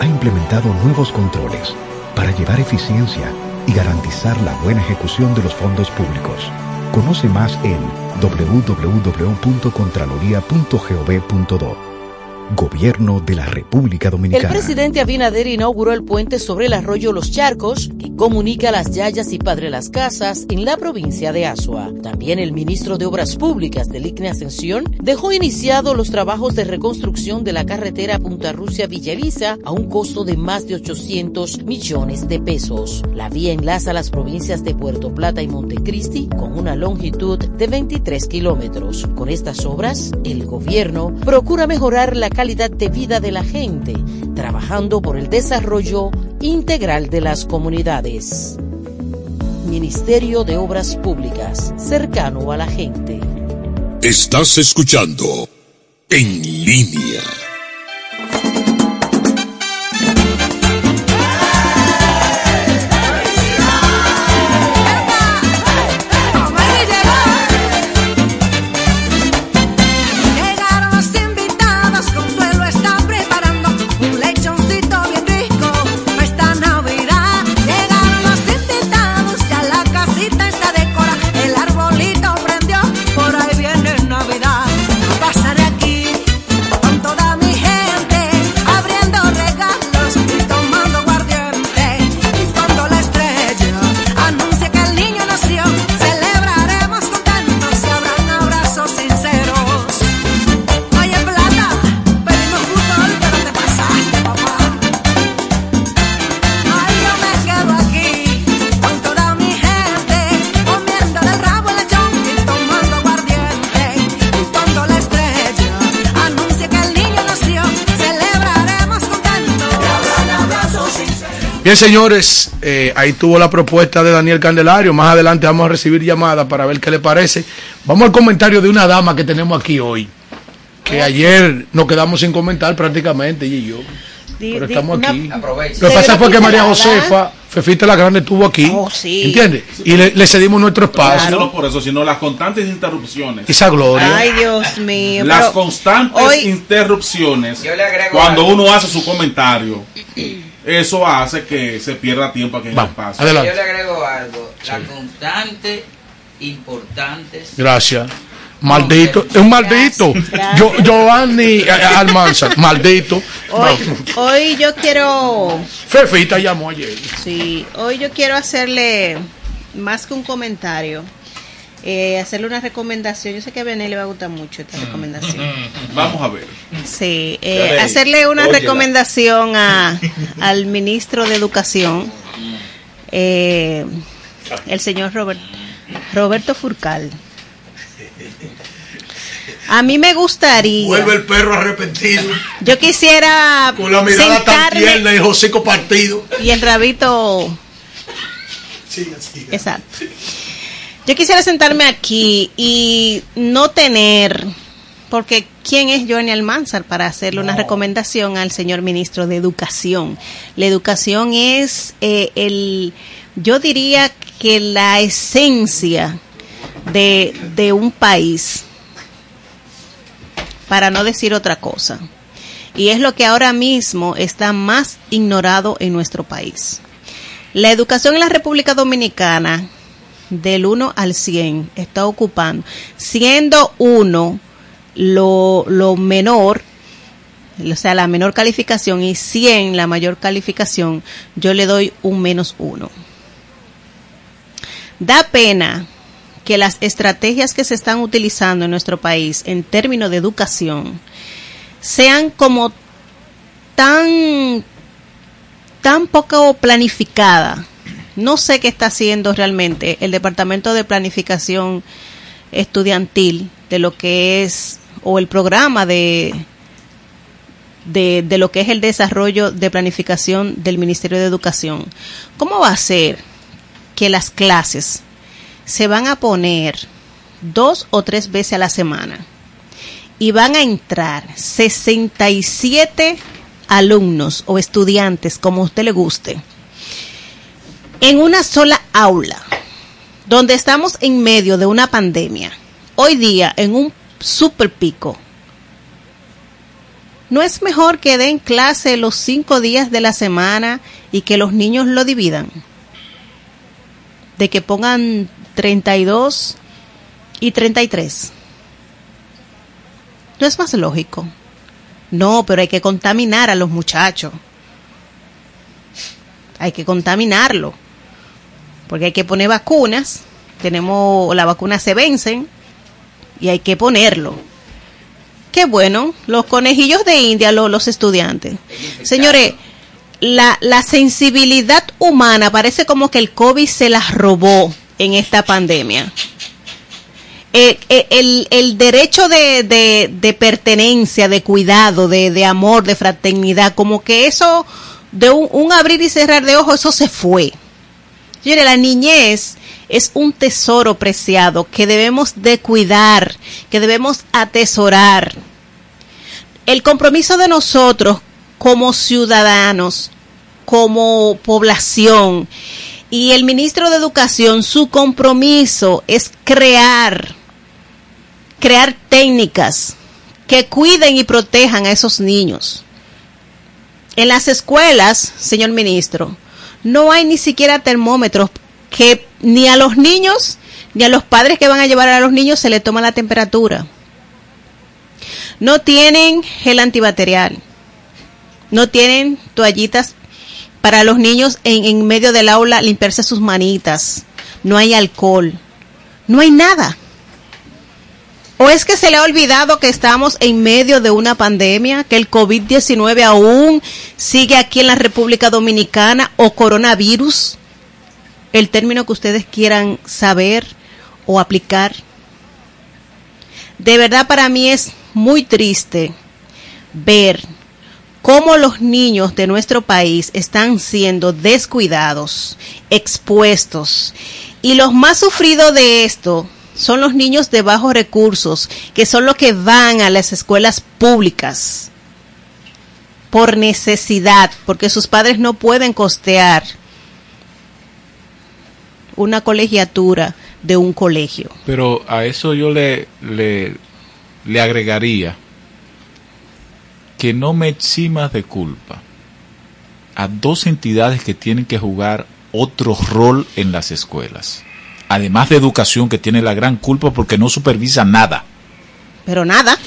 ha implementado nuevos controles para llevar eficiencia y garantizar la buena ejecución de los fondos públicos. Conoce más en www.contraloría.gov.do. Gobierno de la República Dominicana. El presidente Abinader inauguró el puente sobre el arroyo Los Charcos, que comunica Las Yayas y Padre Las Casas en la provincia de Asua. También el ministro de Obras Públicas del ICNE Ascensión dejó iniciado los trabajos de reconstrucción de la carretera Punta Rusia Villaliza a un costo de más de 800 millones de pesos. La vía enlaza las provincias de Puerto Plata y Montecristi con una longitud de 23 kilómetros. Con estas obras, el gobierno procura mejorar la calidad de vida de la gente, trabajando por el desarrollo integral de las comunidades. Ministerio de Obras Públicas, cercano a la gente. Estás escuchando En línea. Bien, señores, eh, ahí tuvo la propuesta de Daniel Candelario. Más adelante vamos a recibir llamadas para ver qué le parece. Vamos al comentario de una dama que tenemos aquí hoy. Que ayer nos quedamos sin comentar prácticamente, ella y yo. Pero estamos aquí. Lo que pasa fue que María Josefa, Fefita la Grande, estuvo aquí. ¿Entiendes? Y le, le cedimos nuestro no espacio. solo por eso, sino las constantes interrupciones. Esa gloria. Ay, Dios mío. Las constantes hoy- interrupciones Yo le agrego cuando algo. uno hace su comentario, eso hace que se pierda tiempo aquí en el espacio. Yo le agrego algo. La constante, importantes. Gracias. Maldito, es un maldito. Yo, Giovanni eh, Almanzar, maldito. Hoy, hoy yo quiero, Fefita llamó ayer. sí, hoy yo quiero hacerle más que un comentario, eh, hacerle una recomendación. Yo sé que a Bené le va a gustar mucho esta recomendación. Vamos a ver. Sí, eh, hacerle una Óyela. recomendación a, al ministro de Educación, eh, el señor Robert, Roberto Furcal. A mí me gustaría. Vuelve el perro arrepentido. Yo quisiera Con la mirada tan tierna y el hocico partido. y el rabito. Exacto. Yo quisiera sentarme aquí y no tener, porque ¿quién es Johnny Almanzar para hacerle una recomendación al señor ministro de Educación? La educación es eh, el, yo diría que la esencia de, de un país, para no decir otra cosa. Y es lo que ahora mismo está más ignorado en nuestro país. La educación en la República Dominicana, del 1 al 100, está ocupando, siendo 1 lo, lo menor, o sea, la menor calificación, y 100 la mayor calificación, yo le doy un menos 1. Da pena que las estrategias que se están utilizando en nuestro país en términos de educación sean como tan tan poco planificada. No sé qué está haciendo realmente el Departamento de Planificación Estudiantil de lo que es, o el programa de, de, lo que es el desarrollo de planificación del Ministerio de Educación. ¿Cómo va a ser que las clases se van a poner dos o tres veces a la semana y van a entrar 67 alumnos o estudiantes, como usted le guste, en una sola aula, donde estamos en medio de una pandemia, hoy día en un super pico, ¿no es mejor que den clase los cinco días de la semana y que los niños lo dividan? De que pongan 32 y 33. ¿No es más lógico? No, pero hay que contaminar a los muchachos. Hay que contaminarlo. Porque hay que poner vacunas. Tenemos, las vacunas se vencen y hay que ponerlo. Qué bueno, los conejillos de India, lo- los estudiantes. Señores, la, la sensibilidad humana parece como que el COVID se las robó en esta pandemia. Eh, eh, el, el derecho de, de- de pertenencia, de cuidado, de, de amor, de fraternidad, como que eso, de un, un abrir y cerrar de ojos, eso se fue. Señores, la niñez es un tesoro preciado que debemos de cuidar, que debemos atesorar. El compromiso de nosotros como ciudadanos, como población, y el ministro de Educación, su compromiso es crear, crear técnicas que cuiden y protejan a esos niños. En las escuelas, señor ministro, no hay ni siquiera termómetros que ni a los niños ni a los padres que van a llevar a los niños se le toma la temperatura. No tienen gel antibacterial. No tienen toallitas para los niños en, en medio del aula limpiarse sus manitas. No hay alcohol. No hay nada. ¿O es que se le ha olvidado que estamos en medio de una pandemia, que el COVID-19 aún sigue aquí en la República Dominicana o coronavirus? El término que ustedes quieran saber o aplicar. De verdad para mí es muy triste ver cómo los niños de nuestro país están siendo descuidados, expuestos. Y los más sufridos de esto son los niños de bajos recursos, que son los que van a las escuelas públicas por necesidad, porque sus padres no pueden costear una colegiatura de un colegio. Pero a eso yo le, le, le agregaría que no me eximas de culpa a dos entidades que tienen que jugar otro rol en las escuelas. Además de educación que tiene la gran culpa porque no supervisa nada. Pero nada.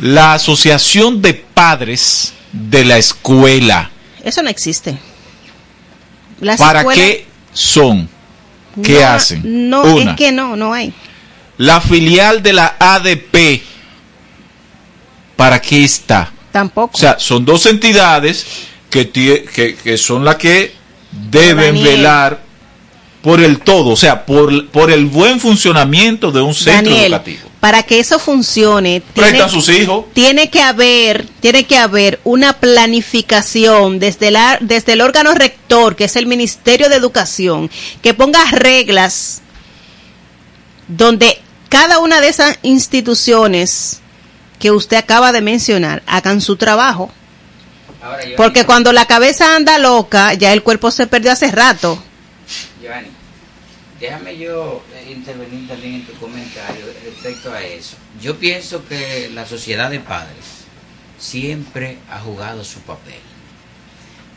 La Asociación de Padres de la Escuela. Eso no existe. Las ¿Para escuelas- qué son? ¿Qué No, hacen? No, Una. es que no, no hay. La filial de la ADP. ¿Para qué está? Tampoco. O sea, son dos entidades que, que, que son las que deben Daniel. velar por el todo, o sea, por, por el buen funcionamiento de un centro Daniel, educativo. para que eso funcione, tiene, sus hijos. tiene que haber, tiene que haber una planificación desde la, desde el órgano rector, que es el Ministerio de Educación, que ponga reglas donde cada una de esas instituciones que usted acaba de mencionar hagan su trabajo. Porque cuando la cabeza anda loca, ya el cuerpo se perdió hace rato. Giovanni, déjame yo eh, intervenir también en tu comentario respecto a eso. Yo pienso que la sociedad de padres siempre ha jugado su papel.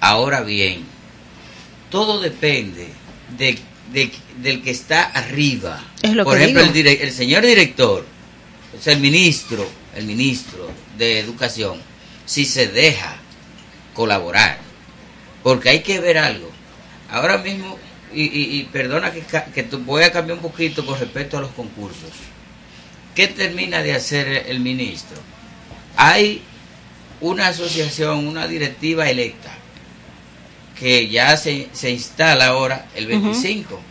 Ahora bien, todo depende de, de- del que está arriba. Es lo Por que ejemplo, digo. el, el señor director, o sea, el ministro, el ministro de Educación, si se deja colaborar, porque hay que ver algo. Ahora mismo, y, y- y perdona que, que voy a cambiar un poquito con respecto a los concursos. ¿Qué termina de hacer el ministro? Hay una asociación, una directiva electa, que ya se, se instala ahora el Ujú. 25.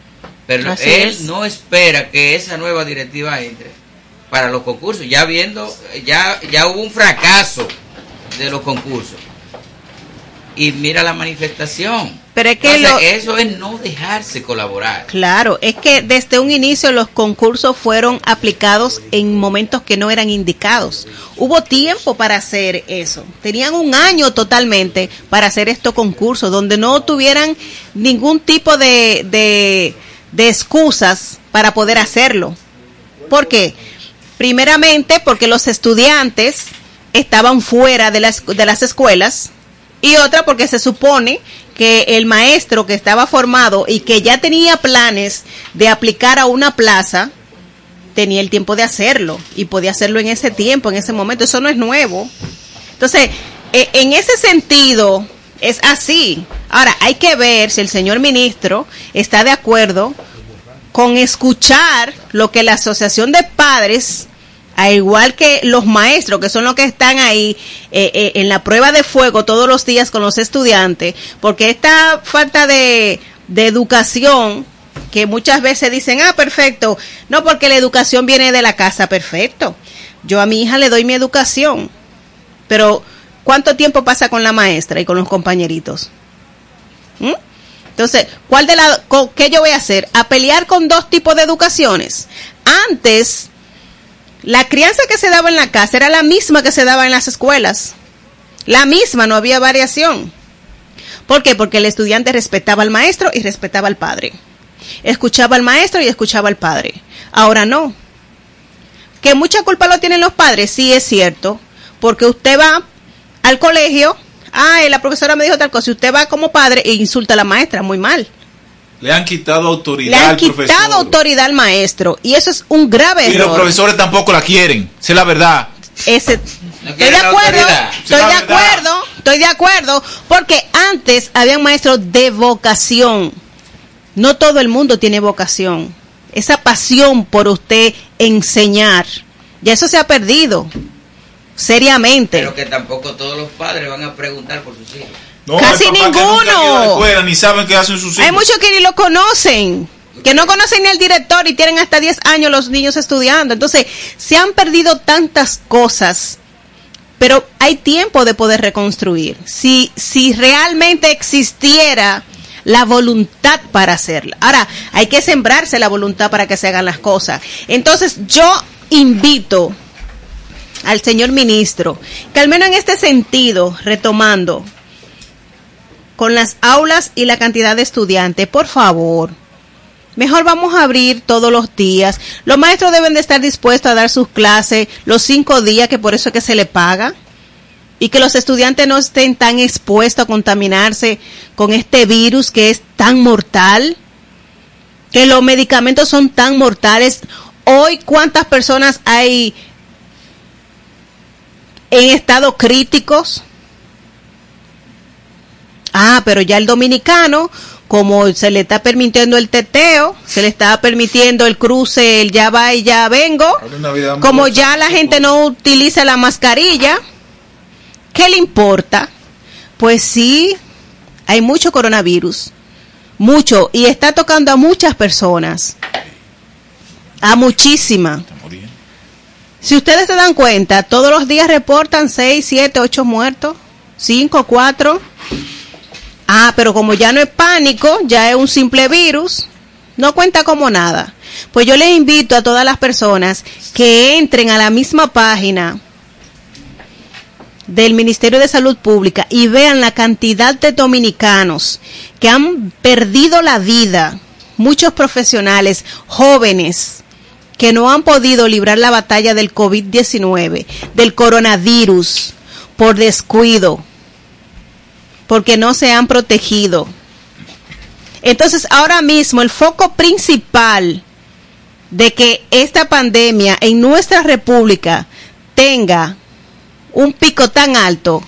Pero Así él es. no espera que esa nueva directiva entre para los concursos. Ya viendo, ya, ya hubo un fracaso de los concursos. Y mira la manifestación. Pero es que lo- eso es no dejarse colaborar. Claro, es que desde un inicio los concursos fueron aplicados en momentos que no eran indicados. Hubo tiempo para hacer eso. Tenían un año totalmente para hacer estos concursos, donde no tuvieran ningún tipo de, de, de excusas para poder hacerlo. ¿Por qué? Primeramente porque los estudiantes estaban fuera de las, de las escuelas y otra porque se supone que el maestro que estaba formado y que ya tenía planes de aplicar a una plaza tenía el tiempo de hacerlo y podía hacerlo en ese tiempo, en ese momento. Eso no es nuevo. Entonces, eh, en ese sentido, es así. Ahora, hay que ver si el señor ministro está de acuerdo con escuchar lo que la Asociación de Padres, a igual que los maestros, que son los que están ahí eh, eh, en la prueba de fuego todos los días con los estudiantes, porque esta falta de, de educación, que muchas veces dicen, ah, perfecto, no porque la educación viene de la casa, perfecto. Yo a mi hija le doy mi educación, pero ¿cuánto tiempo pasa con la maestra y con los compañeritos? ¿Mm? Entonces, ¿cuál de la, co- ¿qué yo voy a hacer? ¿A pelear con dos tipos de educaciones? Antes, la crianza que se daba en la casa era la misma que se daba en las escuelas. La misma, no había variación. ¿Por qué? Porque el estudiante respetaba al maestro y respetaba al padre. Escuchaba al maestro y escuchaba al padre. Ahora no. Que mucha culpa lo tienen los padres, sí es cierto. Porque usted va al colegio, ay, la profesora me dijo tal cosa, usted va como padre e insulta a la maestra, muy mal. Le han quitado autoridad Le han al quitado profesor. autoridad al maestro y eso es un grave Y los error. profesores tampoco la quieren. Esa es la verdad. Ese, estoy de acuerdo, estoy de acuerdo, estoy de acuerdo, porque antes había maestros de vocación. No todo el mundo tiene vocación. Esa pasión por usted enseñar, ya eso se ha perdido, seriamente. Pero que tampoco todos los padres van a preguntar por sus hijos. No, Casi ninguno. escuela, ni saben qué hacen sus hijos. Hay muchos que ni lo conocen, que no conocen ni al director y tienen hasta 10 años los niños estudiando. Entonces, se han perdido tantas cosas pero hay tiempo de poder reconstruir. Si, si realmente existiera la voluntad para hacerla. Ahora, hay que sembrarse la voluntad para que se hagan las cosas. Entonces, yo invito al señor ministro que al menos en este sentido, retomando, con las aulas y la cantidad de estudiantes, por favor, mejor vamos a abrir todos los días. Los maestros deben de estar dispuestos a dar sus clases los cinco días, que por eso es que se le paga. Y que los estudiantes no estén tan expuestos a contaminarse con este virus que es tan mortal. Que los medicamentos son tan mortales. Hoy, ¿cuántas personas hay en estado críticos? Ah, pero ya el dominicano, como se le está permitiendo el teteo, se le está permitiendo el cruce, el ya va y ya vengo, como ya la gente no utiliza la mascarilla, ¿qué le importa? Pues sí, hay mucho coronavirus, mucho, y está tocando a muchas personas, a muchísimas. Si ustedes se dan cuenta, todos los días reportan 6, 7, 8 muertos, 5, 4. Ah, pero como ya no es pánico, ya es un simple virus, no cuenta como nada. Pues yo les invito a todas las personas que entren a la misma página del Ministerio de Salud Pública y vean la cantidad de dominicanos que han perdido la vida, muchos profesionales, jóvenes, que no han podido librar la batalla del COVID-19, del coronavirus, por descuido, porque no se han protegido. Entonces, ahora mismo el foco principal de que esta pandemia en nuestra república tenga un pico tan alto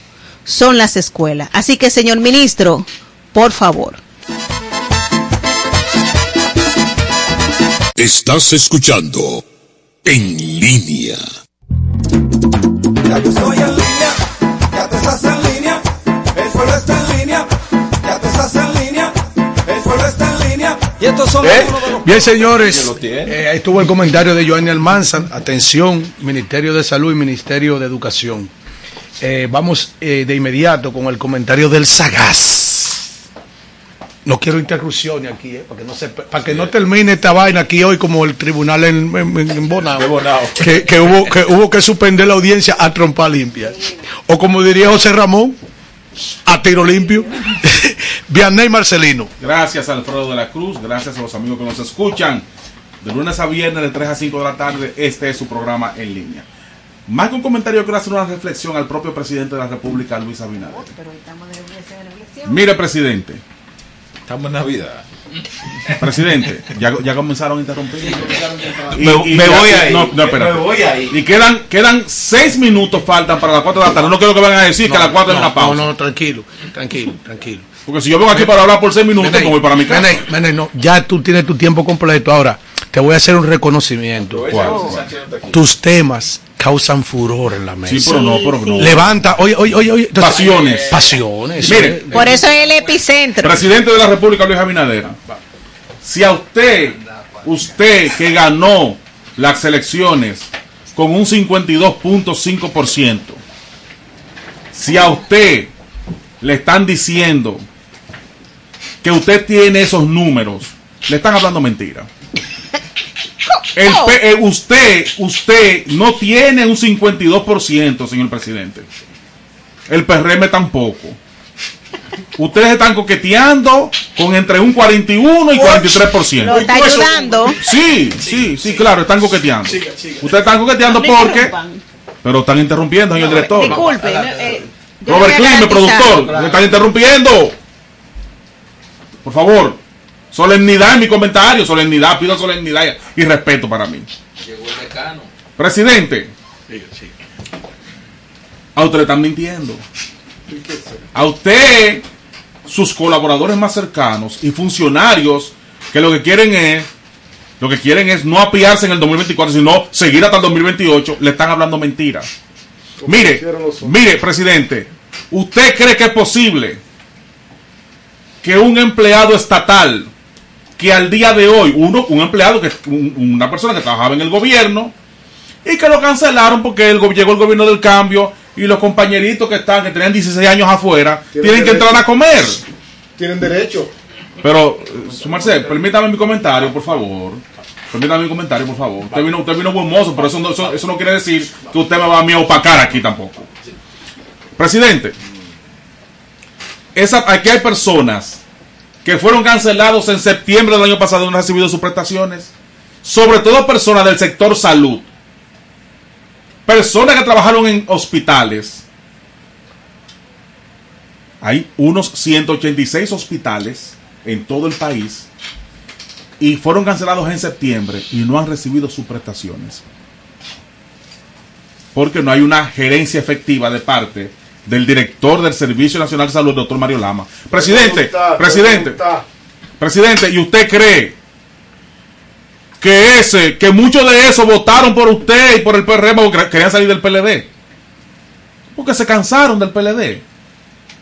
son las escuelas. Así que, señor ministro, por favor. Estás escuchando En Línea. Ya yo estoy en línea, Y estos son Eh, algunos de los Bien, señores, eh, ahí estuvo el comentario de Joanny Almanza. Atención, Ministerio de Salud y Ministerio de Educación. Eh, vamos eh, de inmediato con el comentario del Sagaz. No quiero interrupciones aquí, eh, para que no se, para que no termine esta vaina aquí hoy como el tribunal en, en, Bonao, que, que hubo que hubo que suspender la audiencia a trompa limpia. O como diría José Ramón, a tiro limpio. Vianney Marcelino. Gracias Alfredo de la Cruz, gracias a los amigos que nos escuchan. De lunes a viernes, de 3 a 5 de la tarde, este es su programa en línea. Más que un comentario, quiero hacer una reflexión al propio presidente de la República, Luis Abinader. Mire, presidente. Estamos en Navidad. Presidente, ya, ya comenzaron a interrumpir. Me- me voy ahí. No, no, espérate. Me voy ahí. Y quedan, quedan seis minutos faltan para las 4 de la tarde. No quiero que vengan a decir que a las 4 hay no, una pausa. No, no, tranquilo, tranquilo, tranquilo. Porque si yo vengo aquí para hablar por seis minutos, me voy para mi casa. No, ya tú tienes tu tiempo completo. Ahora, te voy a hacer un reconocimiento. Tus temas causan furor en la mesa. Sí, pero no, pero no. Levanta, oye, oye, oye, oye. entonces- Pasiones. Pasiones. Mire, eh. Por eso es el epicentro. Presidente de la República, Luis Abinader. Si a usted, usted que ganó las elecciones con un 52.5%, si a usted le están diciendo que usted tiene esos números, le están hablando mentira. El P- eh, usted, usted no tiene un 52%, señor presidente. El PRM tampoco. Ustedes están coqueteando con entre un 41 y 43%. Lo está ayudando. Sí, sí, sí, claro, están coqueteando. Ustedes están coqueteando porque... Pero están interrumpiendo, señor director. Disculpe. eh, Robert Clime, productor, me están interrumpiendo. Por favor, solemnidad en mi comentario, solemnidad, pido solemnidad y respeto para mí. Presidente, a usted le están mintiendo. A usted, sus colaboradores más cercanos y funcionarios que lo que quieren es lo que quieren es no apiarse en el 2024, sino seguir hasta el 2028, le están hablando mentiras. Mire, mire, presidente, ¿usted cree que es posible que un empleado estatal que al día de hoy, uno, un empleado que un- una persona que trabajaba en el gobierno y que lo cancelaron porque el, llegó el gobierno del cambio y los compañeritos que están, que tienen 16 años afuera, Tienen tienen que entrar a comer. Tienen derecho. Pero, eh, su merced, permítame mi comentario, por favor. Permítame mi comentario, por favor. Usted vino, usted vino buen mozo, pero eso no, eso, eso no quiere decir que usted me va a mí a opacar aquí tampoco. Presidente, esa, aquí hay personas que fueron cancelados en septiembre del año pasado no han recibido sus prestaciones. Sobre todo personas del sector salud. Personas que trabajaron en hospitales. Hay unos 186 hospitales en todo el país y fueron cancelados en septiembre y no han recibido sus prestaciones. Porque no hay una gerencia efectiva de parte del director del Servicio Nacional de Salud, doctor Mario Lama. Presidente, presidente, presidente, ¿y usted cree que ese, que muchos de esos votaron por usted y por el PRM porque querían salir del PLD? Porque se cansaron del PLD.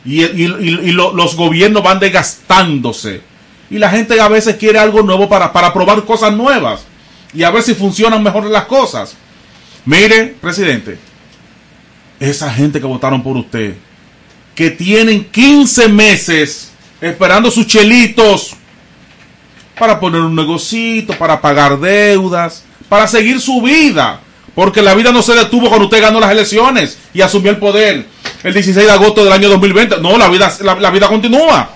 Y, y- y- y lo- los gobiernos van desgastándose. Y la gente a veces quiere algo nuevo para, para probar cosas nuevas. Y a ver si funcionan mejor las cosas. Mire, presidente, esa gente que votaron por usted, que tienen 15 meses esperando sus chelitos para poner un negocito, para pagar deudas, para seguir su vida. Porque la vida no se detuvo cuando usted ganó las elecciones y asumió el poder el 16 de agosto del año 2020. No, la vida, la, vida continúa.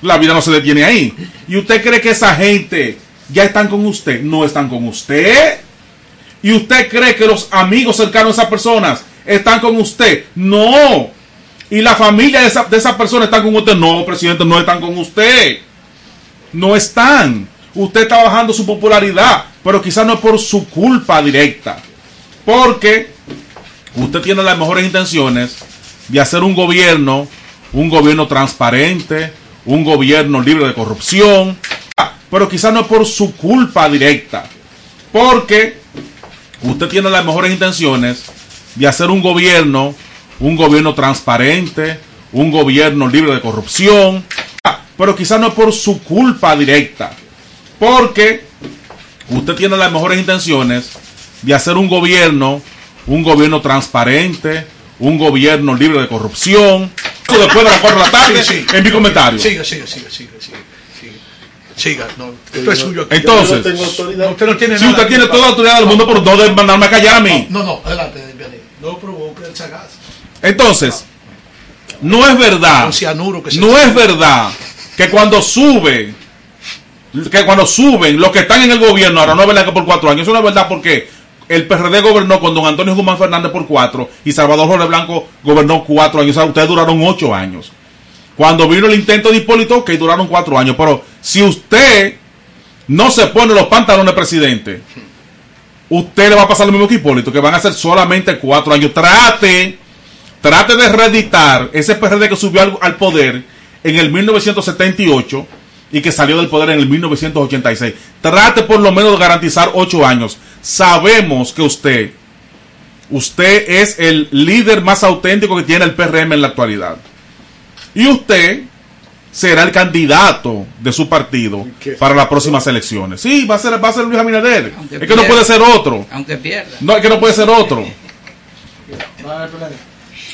La vida no se detiene ahí. ¿Y usted cree que esa gente ya están con usted? No están con usted. ¿Y usted cree que los amigos cercanos de esas personas están con usted? No. ¿Y la familia de esa, de esa persona están con usted? No, presidente, no están con usted. No están. Usted está bajando su popularidad, pero quizás no es por su culpa directa. Porque usted tiene las mejores intenciones de hacer un gobierno, un gobierno transparente, un gobierno libre de corrupción, pero quizás no es por su culpa directa. Porque usted tiene las mejores intenciones de hacer un gobierno, un gobierno transparente, un gobierno libre de corrupción, pero quizás no es por su culpa directa. Porque usted tiene las mejores intenciones de hacer un gobierno, un gobierno transparente, un gobierno libre de corrupción. Eso Después de las 4 de la tarde, Sí, sí. en mi comentario. Siga, siga, siga, siga, siga. siga. Siga, no, esto es suyo. aquí. Entonces, No, usted no tiene si nada usted tiene toda la autoridad del mundo, por no mandarme a callar a mí. No, no, adelante, Vianney. No provoque el sagaz. Entonces, no es verdad, no es verdad que cuando sube, que cuando suben los que están en el gobierno, ahora no es verdad que por cuatro años, eso no es verdad porque el PRD gobernó con don Antonio Guzmán Fernández por cuatro y Salvador Jorge Blanco gobernó cuatro años, o sea, ustedes duraron ocho años. Cuando vino el intento de Hipólito, que duraron cuatro años, pero si usted no se pone los pantalones, presidente, usted le va a pasar lo mismo que Hipólito, que van a ser solamente cuatro años. Trate, trate de reeditar ese PRD que subió al, poder en el 1978 y que salió del poder en el 1986. Trate por lo menos de garantizar ocho años. Sabemos que usted, usted es el líder más auténtico que tiene el PRM en la actualidad. Y usted será el candidato de su partido para las próximas elecciones. Sí, va a ser, va a ser Luis Abinader. Aunque Es que no puede ser otro. Aunque pierda. No, es que no puede ser otro.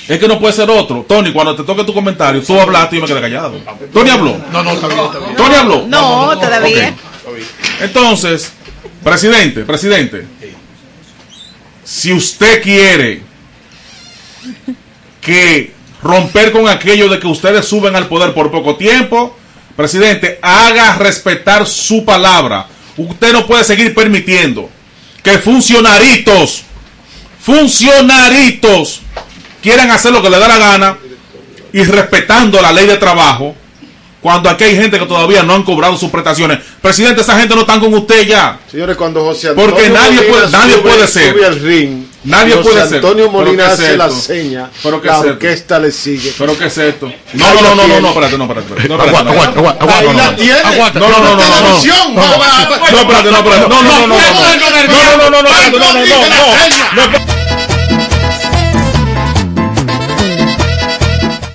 Es que no puede ser otro. Tony, cuando te toque tu comentario, tú hablaste y yo me quedé callado. Tony habló. No, no, está bien, está bien. Tony habló. No, todavía. Entonces, presidente, presidente, si usted quiere que romper con aquello de que ustedes suben al poder por poco tiempo, presidente, haga respetar su palabra. Usted no puede seguir permitiendo que funcionaritos, funcionaritos, quieran hacer lo que le da la gana y respetando la ley de trabajo, cuando aquí hay gente que todavía no han cobrado sus prestaciones. Presidente, esa gente no están con usted ya. Señores, cuando José Antonio Porque nadie puede- nadie sube- puede ser. sube al ring, Nadie José puede ser. Antonio Pero Molina ¿qué es hace la esto? seña, Pero ¿qué la es esto? orquesta le sigue. ¿Pero qué es esto? No, no, no, no, no, no, espérate, no, espérate. espérate. No, espérate, Aguanta, no, aguanta, aguanta, Ahí aguanta, la no, tiene. aguanta. No, no, no, no, no, no. Televisión, No, va, va, va. no, espérate, no, espérate. No, no, no, no, no. No, no, no, no, no, espérate, no, no, no, no. No,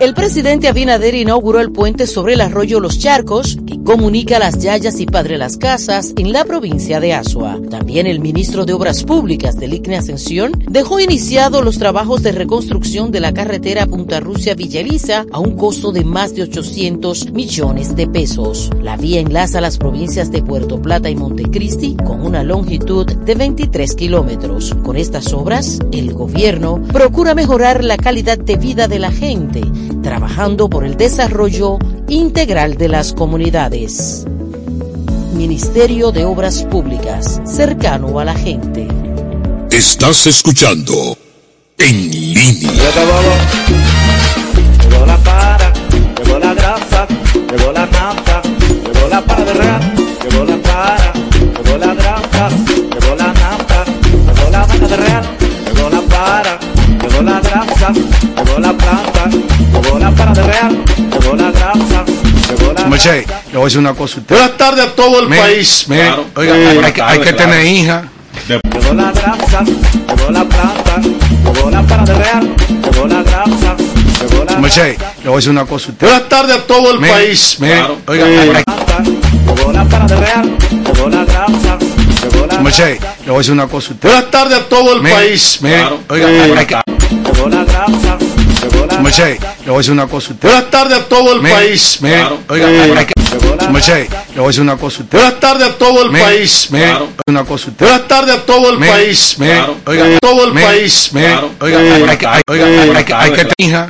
El presidente Abinader inauguró el puente sobre el arroyo Los Charcos, comunica las Yayas y Padre Las Casas en la provincia de Asua. También el ministro de Obras Públicas del ICNE Ascensión dejó iniciados los trabajos de reconstrucción de la carretera Punta Rusia Villa Elisa a un costo de más de 800 millones de pesos. La vía enlaza las provincias de Puerto Plata y Montecristi con una longitud de 23 kilómetros. Con estas obras, el gobierno procura mejorar la calidad de vida de la gente trabajando por el desarrollo integral de las comunidades. Ministerio de Obras Públicas, cercano a la gente. Estás escuchando en línea. Llegó la para, llegó la grasa, llegó la nafta, llegó la para de real, llegó la para, llegó la grasa, llegó la nafta, llegó la para de real, llegó la para, llegó la grasa, llegó la planta, llegó la para de real, llegó la grasa, llegó la Moche, le voy a decir una cosa a usted. Buenas tardes a todo el país. Claro. oiga, hay, que- hay tardes, que claro. tener hija. Llegó la grasa, llegó la planta, llegó la para de real, llegó la grasa, llegó la Moche, le voy a decir una cosa a usted. Buenas tardes a todo el país. Claro. oiga, hay- hay- llegó la para de real, llegó la grasa, llegó la Moche, le voy a decir una cosa a usted. Buenas tardes a todo el país. oiga, hay que- le voy a decir una cosa a usted. Buenas tardes a todo el país. mire, Claro. oiga, hay- que- le voy a decir una cosa a usted. Buenas tardes a todo el país. Claro. una cosa a usted. Buenas tardes a todo el país. Claro. oiga, todo el país. oiga, hay- hay que- hay- oiga, Sí. hay- hay que-